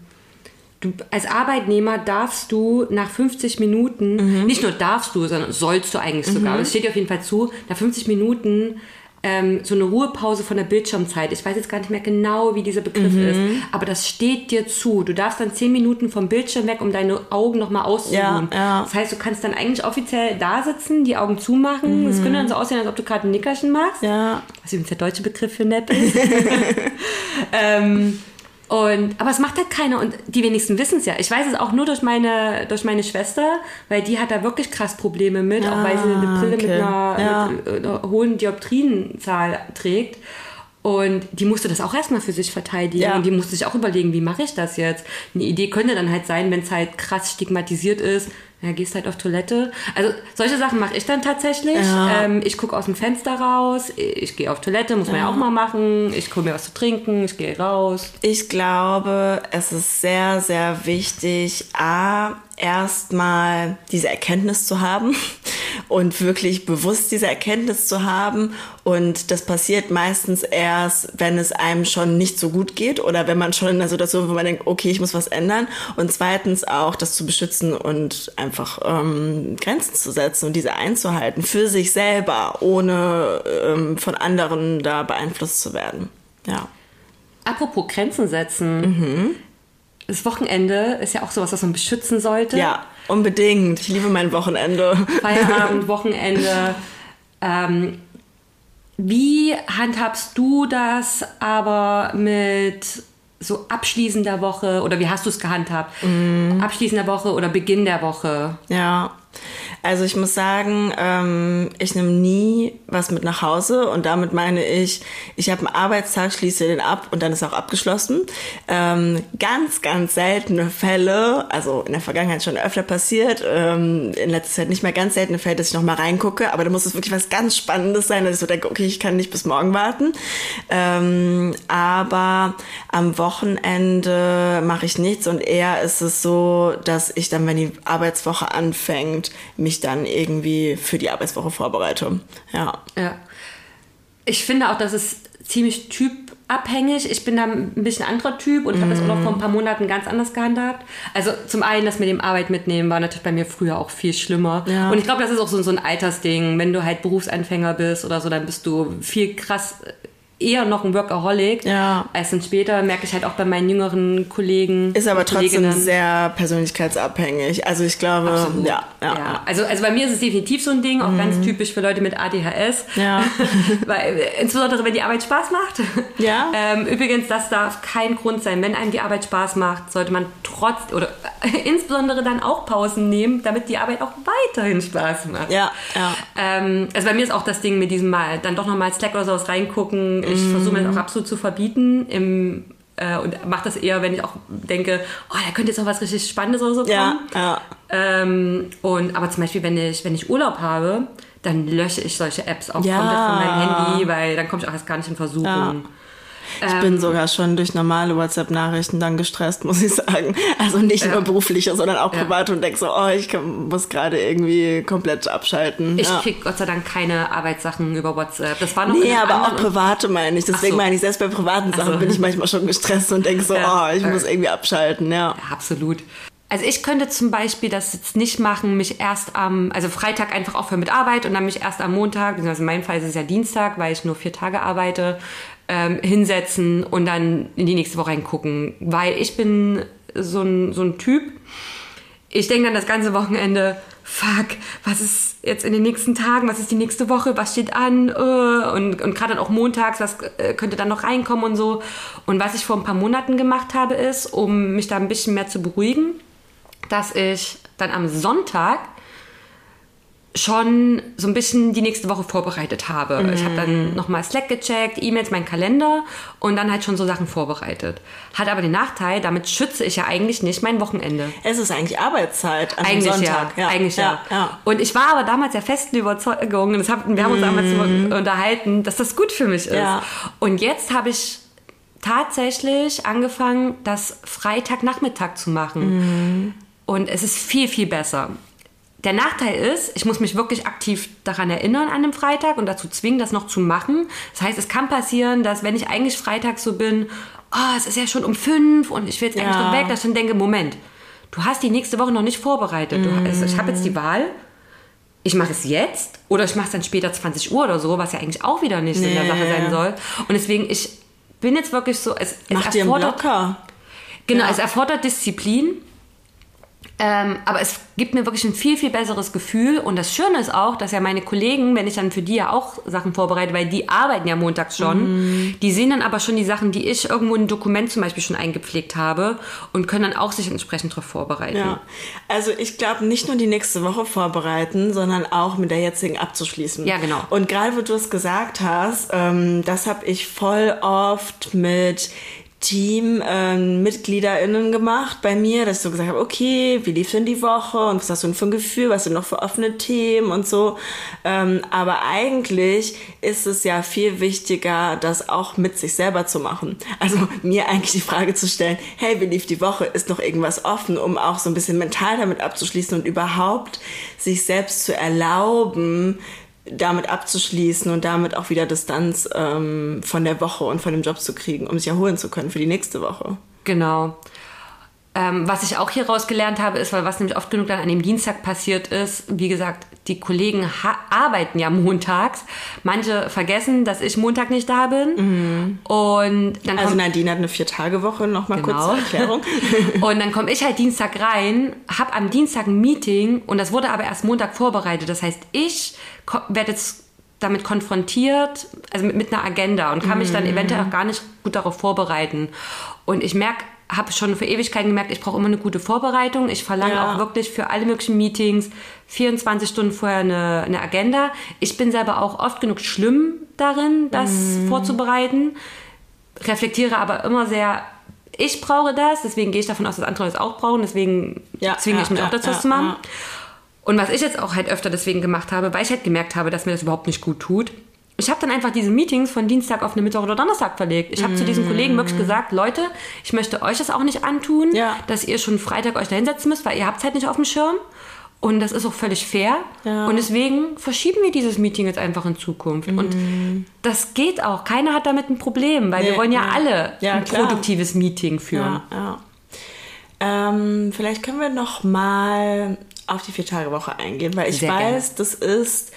du, als Arbeitnehmer darfst du nach 50 Minuten, nicht nur darfst du, sondern sollst du eigentlich sogar, aber es steht dir auf jeden Fall zu, nach 50 Minuten ähm, so eine Ruhepause von der Bildschirmzeit. Ich weiß jetzt gar nicht mehr genau, wie dieser Begriff ist, aber das steht dir zu. Du darfst dann 10 Minuten vom Bildschirm weg, um deine Augen nochmal auszuruhen. Ja, ja. Das heißt, du kannst dann eigentlich offiziell da sitzen, die Augen zumachen. Es könnte dann so aussehen, als ob du gerade ein Nickerchen machst. Ja. Was übrigens der deutsche Begriff für nett ist. ähm, und, aber es macht halt keiner und die wenigsten wissen es ja. Ich weiß es auch nur durch meine, durch meine Schwester, weil die hat da wirklich krass Probleme mit, auch weil sie eine Brille mit, okay. einer, Ja. mit einer hohen Dioptrienzahl trägt. Und die musste das auch erstmal für sich verteidigen. Ja. Und die musste sich auch überlegen, wie mache ich das jetzt? Eine Idee könnte dann halt sein, wenn es halt krass stigmatisiert ist, ja, gehst halt auf Toilette. Also solche Sachen mache ich dann tatsächlich. Ja. Ähm, ich gucke aus dem Fenster raus, ich gehe auf Toilette, muss man ja auch mal machen. Ich hole mir was zu trinken, ich gehe raus. Ich glaube, es ist sehr, sehr wichtig, A, erstmal diese Erkenntnis zu haben und wirklich bewusst diese Erkenntnis zu haben. Und das passiert meistens erst, wenn es einem schon nicht so gut geht oder wenn man schon in einer Situation, wo man denkt, okay, ich muss was ändern. Und zweitens auch, das zu beschützen und einfach ähm, Grenzen zu setzen und diese einzuhalten für sich selber, ohne ähm, von anderen da beeinflusst zu werden. Ja. Apropos Grenzen setzen. Das Wochenende ist ja auch sowas, was man beschützen sollte. Ja, unbedingt. Ich liebe mein Wochenende. Feierabend, Wochenende. Ähm, wie handhabst du das aber mit so abschließender Woche oder wie hast du es gehandhabt? Abschließender Woche oder Beginn der Woche? Ja. Also ich muss sagen, ähm, ich nehme nie was mit nach Hause und damit meine ich, ich habe einen Arbeitstag, schließe den ab und dann ist auch abgeschlossen. Ähm, ganz, ganz seltene Fälle, also in der Vergangenheit schon öfter passiert, ähm, in letzter Zeit nicht mehr ganz seltene Fälle, dass ich noch mal reingucke, aber da muss es wirklich was ganz Spannendes sein, dass ich so denke, okay, ich kann nicht bis morgen warten. Ähm, aber am Wochenende mache ich nichts und eher ist es so, dass ich dann, wenn die Arbeitswoche anfängt, mich dann irgendwie für die Arbeitswoche vorbereite. Ja. Ja. Ich finde auch, das ist ziemlich typabhängig. Ich bin da ein bisschen anderer Typ und habe das auch noch vor ein paar Monaten ganz anders gehandhabt. Also zum einen, das mit dem Arbeit mitnehmen war natürlich bei mir früher auch viel schlimmer. Ja. Und ich glaube, das ist auch so, so ein Altersding. Wenn du halt Berufsanfänger bist oder so, dann bist du viel krass eher noch ein Workaholic Ja. als dann später, merke ich halt auch bei meinen jüngeren Kollegen. Ist aber trotzdem Kolleginnen. sehr persönlichkeitsabhängig. Also ich glaube, Absolut. ja, ja. Ja, also, also bei mir ist es definitiv so ein Ding, auch ganz typisch für Leute mit ADHS. Ja. Weil, äh, insbesondere wenn die Arbeit Spaß macht. Ja. Ähm, übrigens, das darf kein Grund sein. Wenn einem die Arbeit Spaß macht, sollte man trotz oder insbesondere dann auch Pausen nehmen, damit die Arbeit auch weiterhin Spaß macht. Ja, ja. Ähm, also bei mir ist auch das Ding mit diesem Mal dann doch nochmal Slack oder sowas reingucken. Ich versuche mir das auch absolut zu verbieten. Im, äh, und mache das eher, wenn ich auch denke, oh, da könnte jetzt auch was richtig Spannendes oder so kommen. Ja, ja. Ähm, und, aber zum Beispiel, wenn ich, wenn ich Urlaub habe, dann lösche ich solche Apps auch Ja. komplett von meinem Handy, weil dann komme ich auch erst gar nicht in Versuchung. Ja. Ich Ähm. bin sogar schon durch normale WhatsApp-Nachrichten dann gestresst, muss ich sagen. Also nicht nur berufliche, sondern auch Ja. private und denk so, oh, ich kann, muss gerade irgendwie komplett abschalten. Ich ja. krieg Gott sei Dank keine Arbeitssachen über WhatsApp. Das war noch Nee, aber auch private meine ich. Deswegen so. meine ich, selbst bei privaten Sachen so. bin ich manchmal schon gestresst und denke so, Ja. oh, ich muss irgendwie abschalten, ja. Ja, absolut. Also ich könnte zum Beispiel das jetzt nicht machen, mich erst am, also Freitag einfach aufhören mit Arbeit und dann mich erst am Montag, beziehungsweise in meinem Fall ist es ja Dienstag, weil ich nur vier Tage arbeite, ähm, hinsetzen und dann in die nächste Woche reingucken. Weil ich bin so ein, so ein Typ, ich denke dann das ganze Wochenende, fuck, was ist jetzt in den nächsten Tagen, was ist die nächste Woche, was steht an äh, und, und gerade dann auch montags, was äh, könnte dann noch reinkommen und so. Und was ich vor ein paar Monaten gemacht habe, ist, um mich da ein bisschen mehr zu beruhigen, dass ich dann am Sonntag schon so ein bisschen die nächste Woche vorbereitet habe. Mhm. Ich habe dann nochmal Slack gecheckt, E-Mails, meinen Kalender und dann halt schon so Sachen vorbereitet. Hat aber den Nachteil, damit schütze ich ja eigentlich nicht mein Wochenende. Es ist eigentlich Arbeitszeit an eigentlich Sonntag. Ja, ja. eigentlich ja. ja. Und ich war aber damals der festen Überzeugung, das haben, wir haben uns damals mhm. unterhalten, dass das gut für mich ist. Ja. Und jetzt habe ich tatsächlich angefangen, das Freitagnachmittag zu machen. Mhm. Und es ist viel, viel besser. Der Nachteil ist, ich muss mich wirklich aktiv daran erinnern an dem Freitag und dazu zwingen, das noch zu machen. Das heißt, es kann passieren, dass wenn ich eigentlich Freitag so bin, oh, es ist ja schon um fünf und ich will jetzt ja. eigentlich noch weg, dass ich dann denke, Moment, du hast die nächste Woche noch nicht vorbereitet. Du, also ich habe jetzt die Wahl, ich mache es jetzt oder ich mache es dann später 20 Uhr oder so, was ja eigentlich auch wieder nicht nee. in der Sache sein soll. Und deswegen, ich bin jetzt wirklich so, es, Mach es erfordert, dir einen Blocker. Genau, ja. es erfordert Disziplin ähm, aber es gibt mir wirklich ein viel, viel besseres Gefühl. Und das Schöne ist auch, dass ja meine Kollegen, wenn ich dann für die ja auch Sachen vorbereite, weil die arbeiten ja montags schon, mhm. die sehen dann aber schon die Sachen, die ich irgendwo in ein Dokument zum Beispiel schon eingepflegt habe und können dann auch sich entsprechend darauf vorbereiten. Ja, also ich glaube, nicht nur die nächste Woche vorbereiten, sondern auch mit der jetzigen abzuschließen. Ja, genau. Und gerade wo du es gesagt hast, ähm, das habe ich voll oft mit Team-MitgliederInnen ähm, gemacht bei mir, dass ich so gesagt habe, okay, wie lief denn die Woche und was hast du denn für ein Gefühl, was sind noch für offene Themen und so. Ähm, aber eigentlich ist es ja viel wichtiger, das auch mit sich selber zu machen. Also mir eigentlich die Frage zu stellen, hey, wie lief die Woche? Ist noch irgendwas offen, um auch so ein bisschen mental damit abzuschließen und überhaupt sich selbst zu erlauben, damit abzuschließen und damit auch wieder Distanz ähm, von der Woche und von dem Job zu kriegen, um sich erholen zu können für die nächste Woche. Genau. Ähm, was ich auch hier rausgelernt habe, ist, weil was nämlich oft genug dann an dem Dienstag passiert ist, wie gesagt, die Kollegen arbeiten ja montags. Manche vergessen, dass ich Montag nicht da bin. Mhm. Und dann also Nadine hat eine Vier-Tage-Woche, nochmal genau. kurz zur Erklärung. und dann komme ich halt Dienstag rein, habe am Dienstag ein Meeting und das wurde aber erst Montag vorbereitet. Das heißt, ich werde jetzt damit konfrontiert, also mit, mit einer Agenda und kann mhm. mich dann mhm. eventuell auch gar nicht gut darauf vorbereiten. Und ich merke habe schon für Ewigkeiten gemerkt, ich brauche immer eine gute Vorbereitung. Ich verlange ja. auch wirklich für alle möglichen Meetings 24 Stunden vorher eine, eine, Agenda. Ich bin selber auch oft genug schlimm darin, das mm. vorzubereiten. Reflektiere aber immer sehr, ich brauche das, deswegen gehe ich davon aus, dass andere das auch brauchen, deswegen ja, zwinge ich mich ja, auch dazu, das zu machen. Und was ich jetzt auch halt öfter deswegen gemacht habe, weil ich halt gemerkt habe, dass mir das überhaupt nicht gut tut, ich habe dann einfach diese Meetings von Dienstag auf eine Mittwoch oder Donnerstag verlegt. Ich habe mm. zu diesen Kollegen wirklich gesagt, Leute, ich möchte euch das auch nicht antun, ja. dass ihr schon Freitag euch da hinsetzen müsst, weil ihr habt es halt nicht auf dem Schirm. Und das ist auch völlig fair. Ja. Und deswegen verschieben wir dieses Meeting jetzt einfach in Zukunft. Mm. Und das geht auch. Keiner hat damit ein Problem, weil nee, wir wollen ja nee. alle ja, ein klar. produktives Meeting führen. Ja, ähm, vielleicht können wir noch mal auf die Vier-Tage-Woche eingehen, weil ich Sehr weiß, gerne. das ist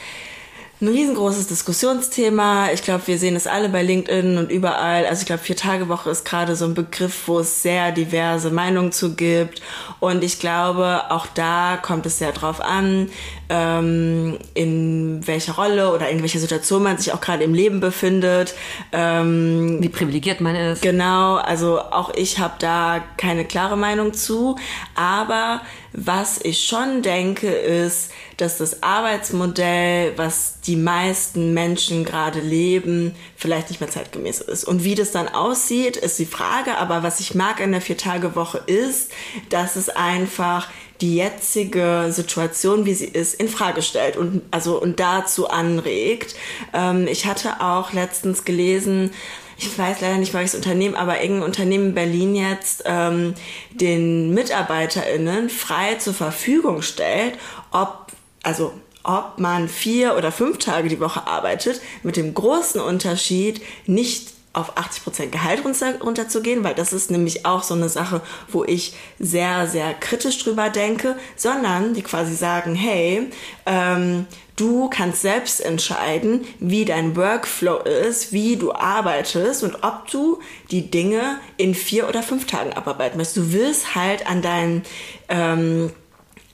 ein riesengroßes Diskussionsthema. Ich glaube, wir sehen es alle bei LinkedIn und überall. Also ich glaube, Vier-Tage-Woche ist gerade so ein Begriff, wo es sehr diverse Meinungen zu gibt. Und ich glaube, auch da kommt es sehr drauf an, ähm, in welcher Rolle oder in welcher Situation man sich auch gerade im Leben befindet. Ähm, Wie privilegiert man ist. Genau, also auch ich habe da keine klare Meinung zu. Aber was ich schon denke, ist, dass das Arbeitsmodell, was die meisten Menschen gerade leben, vielleicht nicht mehr zeitgemäß ist. Und wie das dann aussieht, ist die Frage. Aber was ich mag an der Vier-Tage-Woche ist, dass es einfach die jetzige Situation, wie sie ist, in Frage stellt und also und dazu anregt. Ähm, ich hatte auch letztens gelesen, ich weiß leider nicht welches Unternehmen, aber irgendein Unternehmen in Berlin jetzt ähm, den MitarbeiterInnen frei zur Verfügung stellt, ob, also ob man vier oder fünf Tage die Woche arbeitet, mit dem großen Unterschied nicht auf 80% Gehalt runter, runterzugehen, weil das ist nämlich auch so eine Sache, wo ich sehr, sehr kritisch drüber denke, sondern die quasi sagen, hey, ähm, du kannst selbst entscheiden, wie dein Workflow ist, wie du arbeitest und ob du die Dinge in vier oder fünf Tagen abarbeiten möchtest. Du wirst halt an deinen ähm,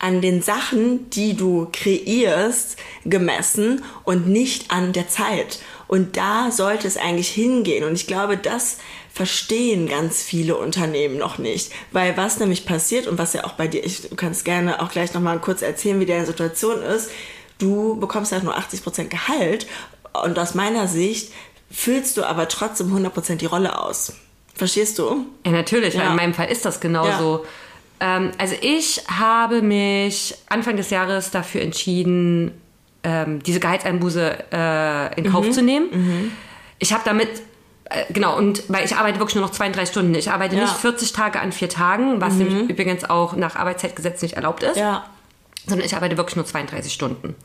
an den Sachen, die du kreierst, gemessen und nicht an der Zeit. Und da sollte es eigentlich hingehen. Und ich glaube, das verstehen ganz viele Unternehmen noch nicht. Weil was nämlich passiert und was ja auch bei dir, ich, du kannst gerne auch gleich nochmal kurz erzählen, wie deine Situation ist. du bekommst halt nur 80% Gehalt und aus meiner Sicht füllst du aber trotzdem 100% die Rolle aus. Verstehst du? Ja, natürlich, Ja. in meinem Fall ist das genauso. Ähm, also ich habe mich Anfang des Jahres dafür entschieden, ähm, diese Gehaltseinbuße äh, in Kauf zu nehmen. Ich habe damit, äh, genau, und weil ich arbeite wirklich nur noch 32 Stunden. Ich arbeite Ja. nicht 40 Tage an vier Tagen, was nämlich übrigens auch nach Arbeitszeitgesetz nicht erlaubt ist Ja. sondern ich arbeite wirklich nur 32 Stunden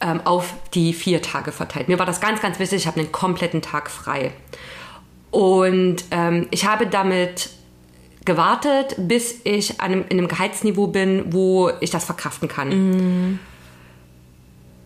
ähm, auf die vier Tage verteilt. Mir war das ganz, ganz wichtig, ich habe einen kompletten Tag frei. Und ähm, ich habe damit gewartet, bis ich einem, in einem Gehaltsniveau bin, wo ich das verkraften kann.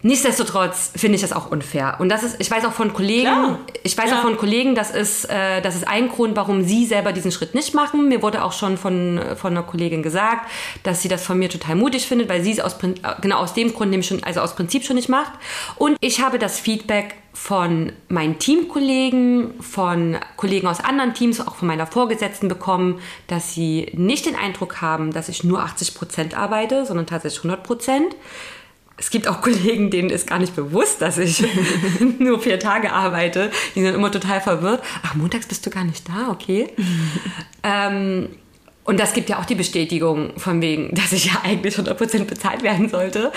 Nichtsdestotrotz finde ich das auch unfair. Und das ist, ich weiß auch von Kollegen, Klar. ich weiß Ja. auch von Kollegen, das ist, äh, das ist ein Grund, warum sie selber diesen Schritt nicht machen. Mir wurde auch schon von, von einer Kollegin gesagt, dass sie das von mir total mutig findet, weil sie es aus, äh, genau aus dem Grund nämlich schon, also aus Prinzip schon nicht macht. Und ich habe das Feedback von meinen Teamkollegen, von Kollegen aus anderen Teams, auch von meiner Vorgesetzten bekommen, dass sie nicht den Eindruck haben, dass ich nur 80 Prozent arbeite, sondern tatsächlich 100 Prozent. Es gibt auch Kollegen, denen ist gar nicht bewusst, dass ich nur vier Tage arbeite. Die sind immer total verwirrt. Ach, montags bist du gar nicht da, okay. ähm, und das gibt ja auch die Bestätigung von wegen, dass ich ja eigentlich 100% bezahlt werden sollte.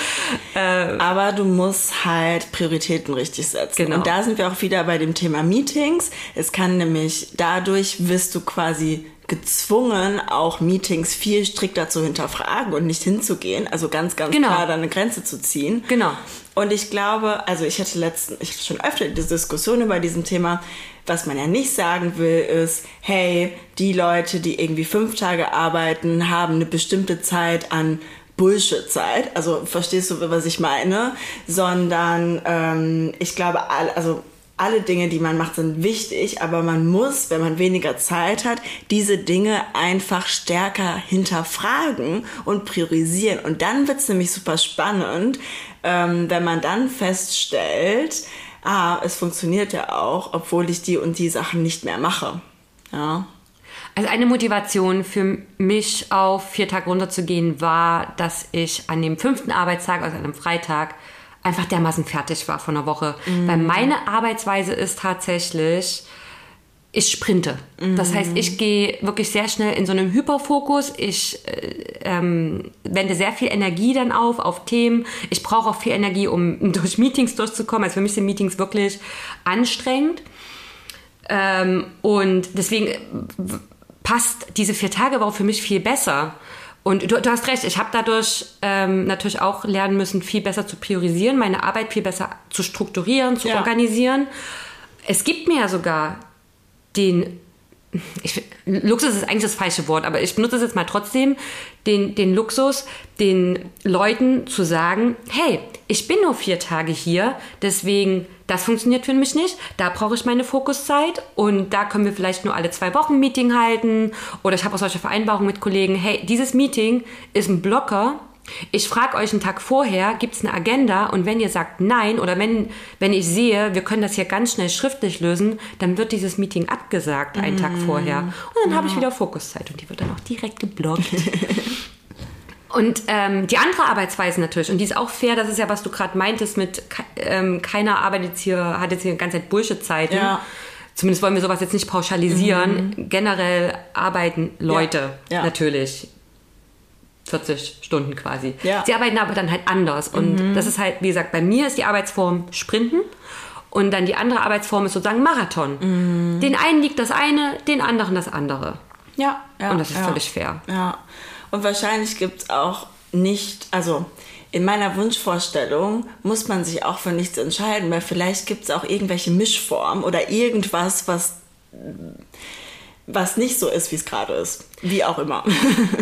Äh, Aber du musst halt Prioritäten richtig setzen. Genau. Und da sind wir auch wieder bei dem Thema Meetings. Es kann nämlich, dadurch wirst du quasi gezwungen, auch Meetings viel strikter zu hinterfragen und nicht hinzugehen. Also ganz, ganz Genau. klar da eine Grenze zu ziehen. Genau. Und ich glaube, also ich hatte letzten, ich hatte schon öfter diese Diskussion über diesem Thema. Was man ja nicht sagen will, ist, hey, die Leute, die irgendwie fünf Tage arbeiten, haben eine bestimmte Zeit an Bullshit-Zeit. Also verstehst du, was ich meine? Sondern ähm, ich glaube, also alle Dinge, die man macht, sind wichtig, aber man muss, wenn man weniger Zeit hat, diese Dinge einfach stärker hinterfragen und priorisieren. Und dann wird's nämlich super spannend, ähm, wenn man dann feststellt, ah, es funktioniert ja auch, obwohl ich die und die Sachen nicht mehr mache. Ja. Also eine Motivation für mich auf vier Tage runterzugehen war, dass ich an dem fünften Arbeitstag, also an einem Freitag, einfach dermaßen fertig war von der Woche. Weil meine Arbeitsweise ist tatsächlich, ich sprinte. Das heißt, ich gehe wirklich sehr schnell in so einem Hyperfokus. Ich äh, ähm, wende sehr viel Energie dann auf, auf Themen. Ich brauche auch viel Energie, um durch Meetings durchzukommen. Also für mich sind Meetings wirklich anstrengend. Ähm, und deswegen äh, passt diese vier Tage Woche für mich viel besser. Und du, du hast recht, ich habe dadurch ähm, natürlich auch lernen müssen, viel besser zu priorisieren, meine Arbeit viel besser zu strukturieren, zu Ja. organisieren. Es gibt mir ja sogar den ich, Luxus ist eigentlich das falsche Wort, aber ich benutze es jetzt mal trotzdem, den, den Luxus, den Leuten zu sagen, hey, ich bin nur vier Tage hier, deswegen, das funktioniert für mich nicht, da brauche ich meine Fokuszeit und da können wir vielleicht nur alle zwei Wochen ein Meeting halten oder ich habe auch solche Vereinbarungen mit Kollegen, hey, dieses Meeting ist ein Blocker, ich frage euch einen Tag vorher, gibt es eine Agenda und wenn ihr sagt nein oder wenn, wenn ich sehe, wir können das hier ganz schnell schriftlich lösen, dann wird dieses Meeting abgesagt einen Tag vorher. Und dann habe ich wieder Fokuszeit und die wird dann auch direkt geblockt. Und ähm, die andere Arbeitsweise natürlich, und die ist auch fair, das ist ja, was du gerade meintest mit ähm, keiner arbeitet jetzt hier, hat jetzt hier die ganze Zeit Bullshit-Zeiten. Ja. Zumindest wollen wir sowas jetzt nicht pauschalisieren. Generell arbeiten Leute Ja. natürlich 40 Stunden quasi. Ja. Sie arbeiten aber dann halt anders. Und das ist halt, wie gesagt, bei mir ist die Arbeitsform Sprinten. Und dann die andere Arbeitsform ist sozusagen Marathon. Den einen liegt das eine, den anderen das andere. Ja, ja. Und das ist ja. völlig fair. Ja. Und wahrscheinlich gibt's auch nicht, also in meiner Wunschvorstellung muss man sich auch für nichts entscheiden, weil vielleicht gibt's auch irgendwelche Mischformen oder irgendwas, was, was nicht so ist, wie es gerade ist. Wie auch immer.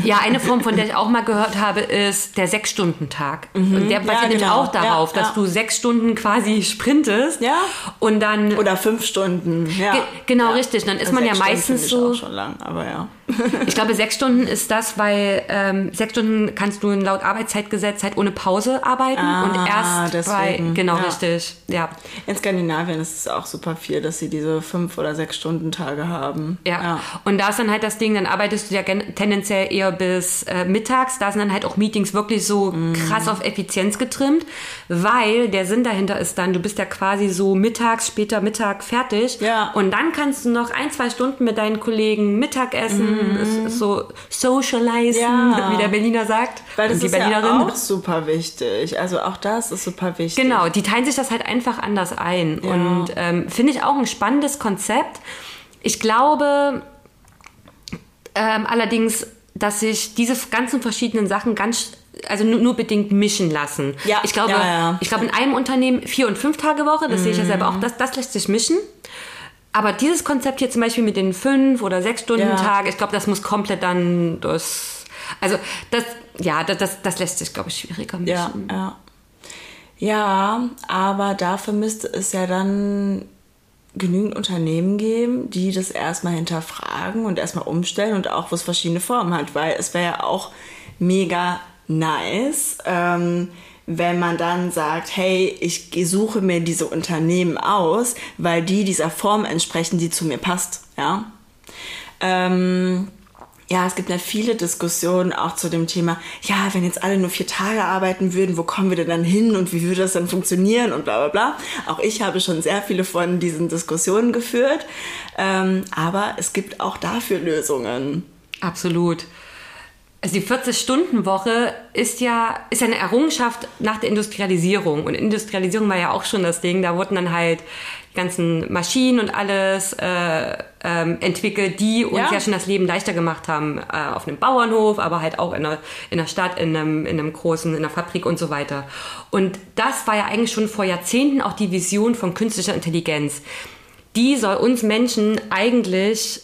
Ja, eine Form, von der ich auch mal gehört habe, ist der Sechs-Stunden-Tag. Und der basiert nämlich genau. auch darauf, Ja, dass ja. du sechs Stunden quasi sprintest. Ja. Und dann. Oder fünf Stunden. Ja. Ge- genau, ja. richtig. Dann ist man ja Sechs Stunden meistens finde ich so- Auch schon lang, aber ja. Ich glaube, sechs Stunden ist das, weil ähm, sechs Stunden kannst du laut Arbeitszeitgesetz halt ohne Pause arbeiten Ah, und erst bei deswegen. genau Ja. richtig, ja. In Skandinavien ist es auch super viel, dass sie diese fünf oder sechs Stunden Tage haben. Ja, Ja. Und da ist dann halt das Ding, dann arbeitest du ja gen- tendenziell eher bis äh, mittags. Da sind dann halt auch Meetings wirklich so Mhm. krass auf Effizienz getrimmt, weil der Sinn dahinter ist dann, du bist ja quasi so mittags, später Mittag fertig. Ja. Und dann kannst du noch ein, zwei Stunden mit deinen Kollegen Mittagessen, es ist so socializen, Mhm. Ja. wie der Berliner sagt. Weil das und die ist ja Berlinerin. auch super wichtig. Also auch das ist super wichtig. Genau, die teilen sich das halt einfach anders ein. Ja. Und ähm, finde ich auch ein spannendes Konzept. Ich glaube ähm, allerdings, dass sich diese ganzen verschiedenen Sachen ganz, also nur, nur bedingt mischen lassen. Ja, ich glaube, ja, ja. ich glaube in einem Unternehmen vier und fünf Tage Woche, das sehe ich ja selber Mhm. auch, das, das lässt sich mischen. Aber dieses Konzept hier zum Beispiel mit den fünf oder sechs Stunden Ja. Tag, ich glaube, das muss komplett dann das, also das, ja, das, das, das lässt sich, glaube ich, schwieriger mischen. Ja, ja. Ja, aber dafür müsste es ja dann genügend Unternehmen geben, die das erstmal hinterfragen und erstmal umstellen und auch, wo es verschiedene Formen hat, weil es wäre ja auch mega nice, ähm, wenn man dann sagt, hey, ich suche mir diese Unternehmen aus, weil die dieser Form entsprechen, die zu mir passt, ja. Ähm, ja, es gibt ja viele Diskussionen auch zu dem Thema, ja, wenn jetzt alle nur vier Tage arbeiten würden, wo kommen wir denn dann hin und wie würde das dann funktionieren und bla bla bla. Auch ich habe schon sehr viele von diesen Diskussionen geführt, ähm, aber es gibt auch dafür Lösungen. Absolut. Also die 40-Stunden-Woche ist ja, ist eine Errungenschaft nach der Industrialisierung. Und Industrialisierung war ja auch schon das Ding. Da wurden dann halt ganzen Maschinen und alles äh, ähm, entwickelt, die uns Ja. ja. schon das Leben leichter gemacht haben. Äh, auf einem Bauernhof, aber halt auch in einer, in einer Stadt, in einem, in einem großen, in einer Fabrik und so weiter. Und das war ja eigentlich schon vor Jahrzehnten auch die Vision von künstlicher Intelligenz. Die soll uns Menschen eigentlich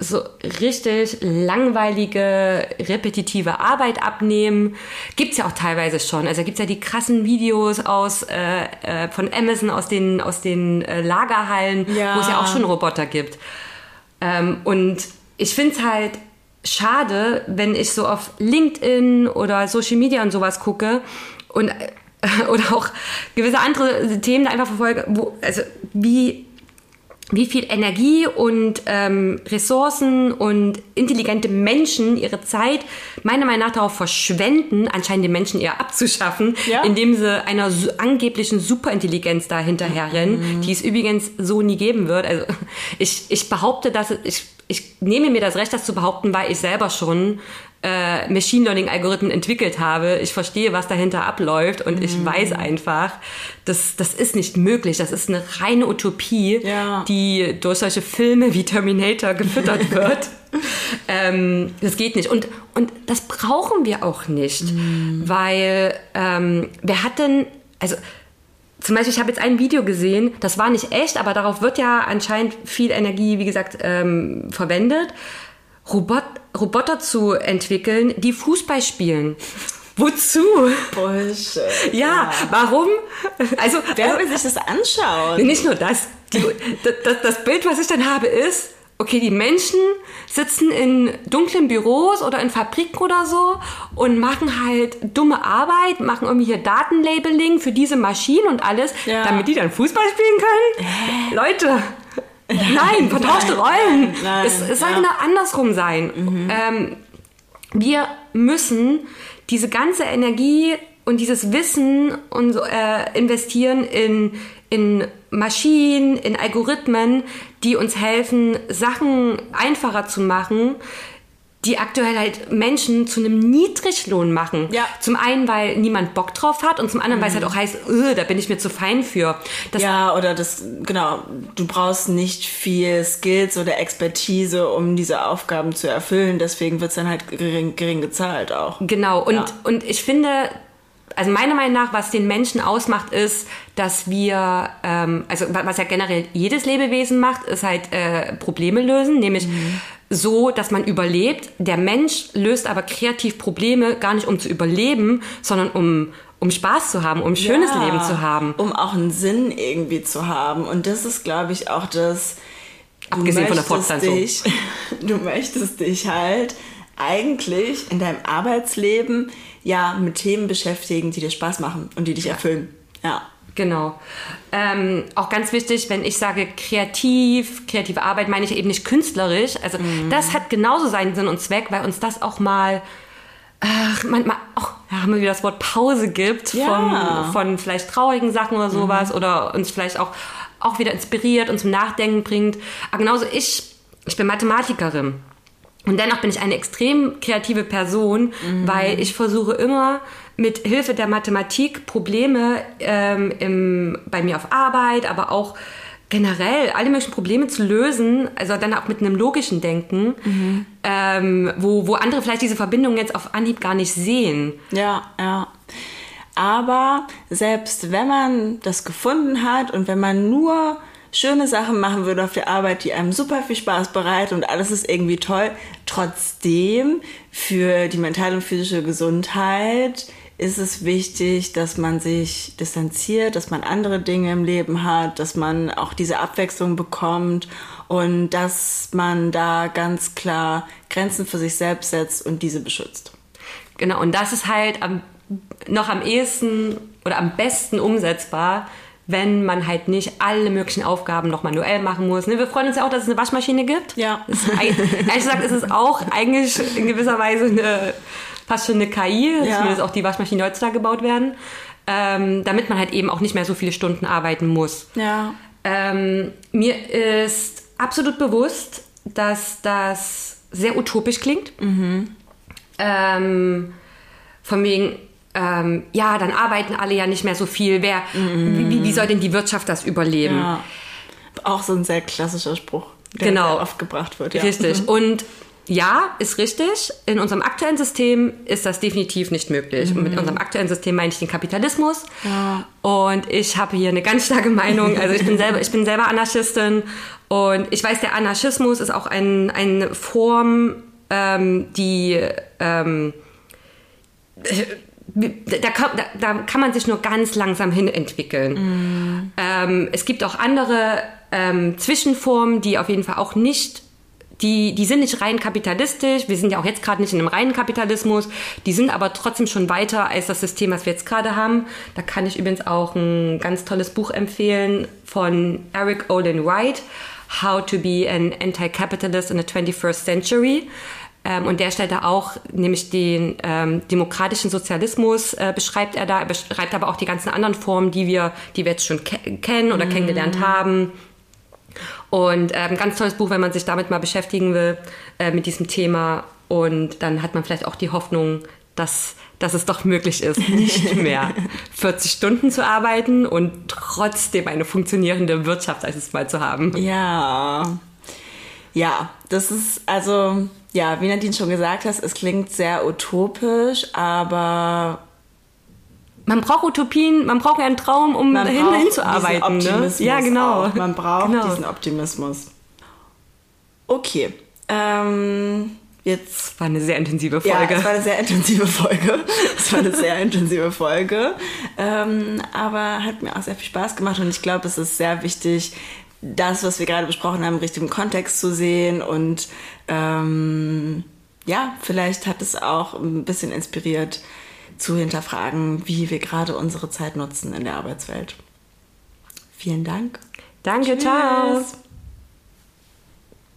so richtig langweilige, repetitive Arbeit abnehmen. Gibt's ja auch teilweise schon. Also gibt's ja die krassen Videos aus äh, äh, von Amazon aus den aus den äh, Lagerhallen, Ja. wo es ja auch schon Roboter gibt. Ähm, und ich find's halt schade, wenn ich so auf LinkedIn oder Social Media und sowas gucke und äh, oder auch gewisse andere Themen da einfach verfolge, wo, also wie wie viel Energie und ähm, Ressourcen und intelligente Menschen ihre Zeit meiner Meinung nach darauf verschwenden, anscheinend den Menschen eher abzuschaffen, Ja. indem sie einer angeblichen Superintelligenz da hinterherrennen, die es übrigens so nie geben wird. Also ich, ich behaupte, dass ich, ich nehme mir das Recht, das zu behaupten, weil ich selber schon äh, Machine Learning Algorithmen entwickelt habe. Ich verstehe, was dahinter abläuft und ich weiß einfach, das, das ist nicht möglich. Das ist eine reine Utopie, Ja. die durch solche Filme wie Terminator gefüttert wird. ähm, das geht nicht. Und, und das brauchen wir auch nicht, weil ähm, wer hat denn, also zum Beispiel, ich habe jetzt ein Video gesehen, das war nicht echt, aber darauf wird ja anscheinend viel Energie, wie gesagt, ähm, verwendet. Robot, Roboter zu entwickeln, die Fußball spielen. Wozu? Bullshit. Ja, warum? Also, Wer also will sich das anschauen? nicht nur das. Die, das. Das Bild, was ich dann habe, ist, okay, die Menschen sitzen in dunklen Büros oder in Fabriken oder so und machen halt dumme Arbeit, machen irgendwie hier Datenlabeling für diese Maschinen und alles, Ja. damit die dann Fußball spielen können. Leute, nein, vertauschte Rollen. nein, es, es soll ja. genau andersrum sein. Ähm, wir müssen diese ganze Energie und dieses Wissen und äh, investieren in, in Maschinen, in Algorithmen, die uns helfen, Sachen einfacher zu machen, die aktuell halt Menschen zu einem Niedriglohn machen. Ja. Zum einen, weil niemand Bock drauf hat und zum anderen, weil es halt auch heißt, "Öh, da bin ich mir zu fein für. Das ja, oder das, genau, du brauchst nicht viel Skills oder Expertise, um diese Aufgaben zu erfüllen. Deswegen wird es dann halt gering, gering gezahlt auch. Genau, und, Ja. und ich finde, also meiner Meinung nach, was den Menschen ausmacht, ist, dass wir, ähm, also wa- was ja generell jedes Lebewesen macht, ist halt äh, Probleme lösen, nämlich so, dass man überlebt. Der Mensch löst aber kreativ Probleme gar nicht um zu überleben, sondern um, um Spaß zu haben, um ein schönes Ja, Leben zu haben. Um auch einen Sinn irgendwie zu haben. Und das ist, glaube ich, auch das. du Abgesehen von der Fortpflanzung. Dich, du möchtest dich halt eigentlich in deinem Arbeitsleben ja mit Themen beschäftigen, die dir Spaß machen und die dich erfüllen. Ja. Genau. Ähm, auch ganz wichtig, wenn ich sage kreativ, kreative Arbeit, meine ich eben nicht künstlerisch. Also mhm. das hat genauso seinen Sinn und Zweck, weil uns das auch mal ach, manchmal auch, ja, haben wir wieder das Wort Pause gibt ja. von, von vielleicht traurigen Sachen oder sowas mhm. oder uns vielleicht auch, auch wieder inspiriert und zum Nachdenken bringt. Aber genauso ich, ich bin Mathematikerin. Und dennoch bin ich eine extrem kreative Person, mhm. weil ich versuche immer mit Hilfe der Mathematik Probleme ähm, im, bei mir auf Arbeit, aber auch generell alle möglichen Probleme zu lösen, also dann auch mit einem logischen Denken, mhm. ähm, wo, wo andere vielleicht diese Verbindung jetzt auf Anhieb gar nicht sehen. Ja, ja. Aber selbst wenn man das gefunden hat und wenn man nur schöne Sachen machen würde auf der Arbeit, die einem super viel Spaß bereiten und alles ist irgendwie toll, trotzdem für die mentale und physische Gesundheit ist es wichtig, dass man sich distanziert, dass man andere Dinge im Leben hat, dass man auch diese Abwechslung bekommt und dass man da ganz klar Grenzen für sich selbst setzt und diese beschützt. Genau, und das ist halt am, noch am ehesten oder am besten umsetzbar, wenn man halt nicht alle möglichen Aufgaben noch manuell machen muss. Ne, wir freuen uns ja auch, dass es eine Waschmaschine gibt. Ja. ehrlich gesagt ist es auch eigentlich in gewisser Weise eine fast schon eine KI, ja. zumindest auch die Waschmaschinen heutzutage gebaut werden, ähm, damit man halt eben auch nicht mehr so viele Stunden arbeiten muss. Ja. Ähm, mir ist absolut bewusst, dass das sehr utopisch klingt. Mhm. Ähm, von wegen, ähm, ja, dann arbeiten alle ja nicht mehr so viel. Wer, mhm. wie, wie, soll denn die Wirtschaft das überleben? Ja. Auch so ein sehr klassischer Spruch, der genau. oft gebracht wird. Ja. Richtig. Mhm. Und ja, ist richtig. In unserem aktuellen System ist das definitiv nicht möglich. Mhm. Und mit mhm. unserem aktuellen System meine ich den Kapitalismus. Ja. Und ich habe hier eine ganz starke Meinung. Also ich bin selber, ich bin selber Anarchistin und ich weiß, der Anarchismus ist auch ein, eine Form, ähm, die ähm, da kann, da, da kann, man sich nur ganz langsam hin entwickeln. Mm. Ähm, es gibt auch andere ähm, Zwischenformen, die auf jeden Fall auch nicht die, die sind nicht rein kapitalistisch. Wir sind ja auch jetzt gerade nicht in einem reinen Kapitalismus. Die sind aber trotzdem schon weiter als das System, was wir jetzt gerade haben. Da kann ich übrigens auch ein ganz tolles Buch empfehlen von Eric Olin Wright. How to be an Anti-Capitalist in the 21st Century. Ähm, und der stellt da auch, nämlich den ähm, demokratischen Sozialismus äh, beschreibt er da, er beschreibt aber auch die ganzen anderen Formen, die wir, die wir jetzt schon ke kennen oder mm. kennengelernt haben. Und ähm, ganz tolles Buch, wenn man sich damit mal beschäftigen will, äh, mit diesem Thema. Und dann hat man vielleicht auch die Hoffnung, dass, dass es doch möglich ist, nicht mehr 40 Stunden zu arbeiten und trotzdem eine funktionierende Wirtschaft als mal zu haben. Ja. Ja, das ist also, ja, wie Nadine schon gesagt hat, es klingt sehr utopisch, aber man braucht Utopien, man braucht einen Traum, um man dahin, hinzuarbeiten. Ne? Ja, genau. Auch. Man braucht genau. diesen Optimismus. Okay. Ähm, jetzt war eine sehr intensive Folge. Ja, es war eine sehr intensive Folge. Es war eine sehr intensive Folge. Ähm, aber hat mir auch sehr viel Spaß gemacht und ich glaube, es ist sehr wichtig, das, was wir gerade besprochen haben, im richtigen Kontext zu sehen und ähm, ja, vielleicht hat es auch ein bisschen inspiriert, zu hinterfragen, wie wir gerade unsere Zeit nutzen in der Arbeitswelt. Vielen Dank. Danke, Tschüss. ciao.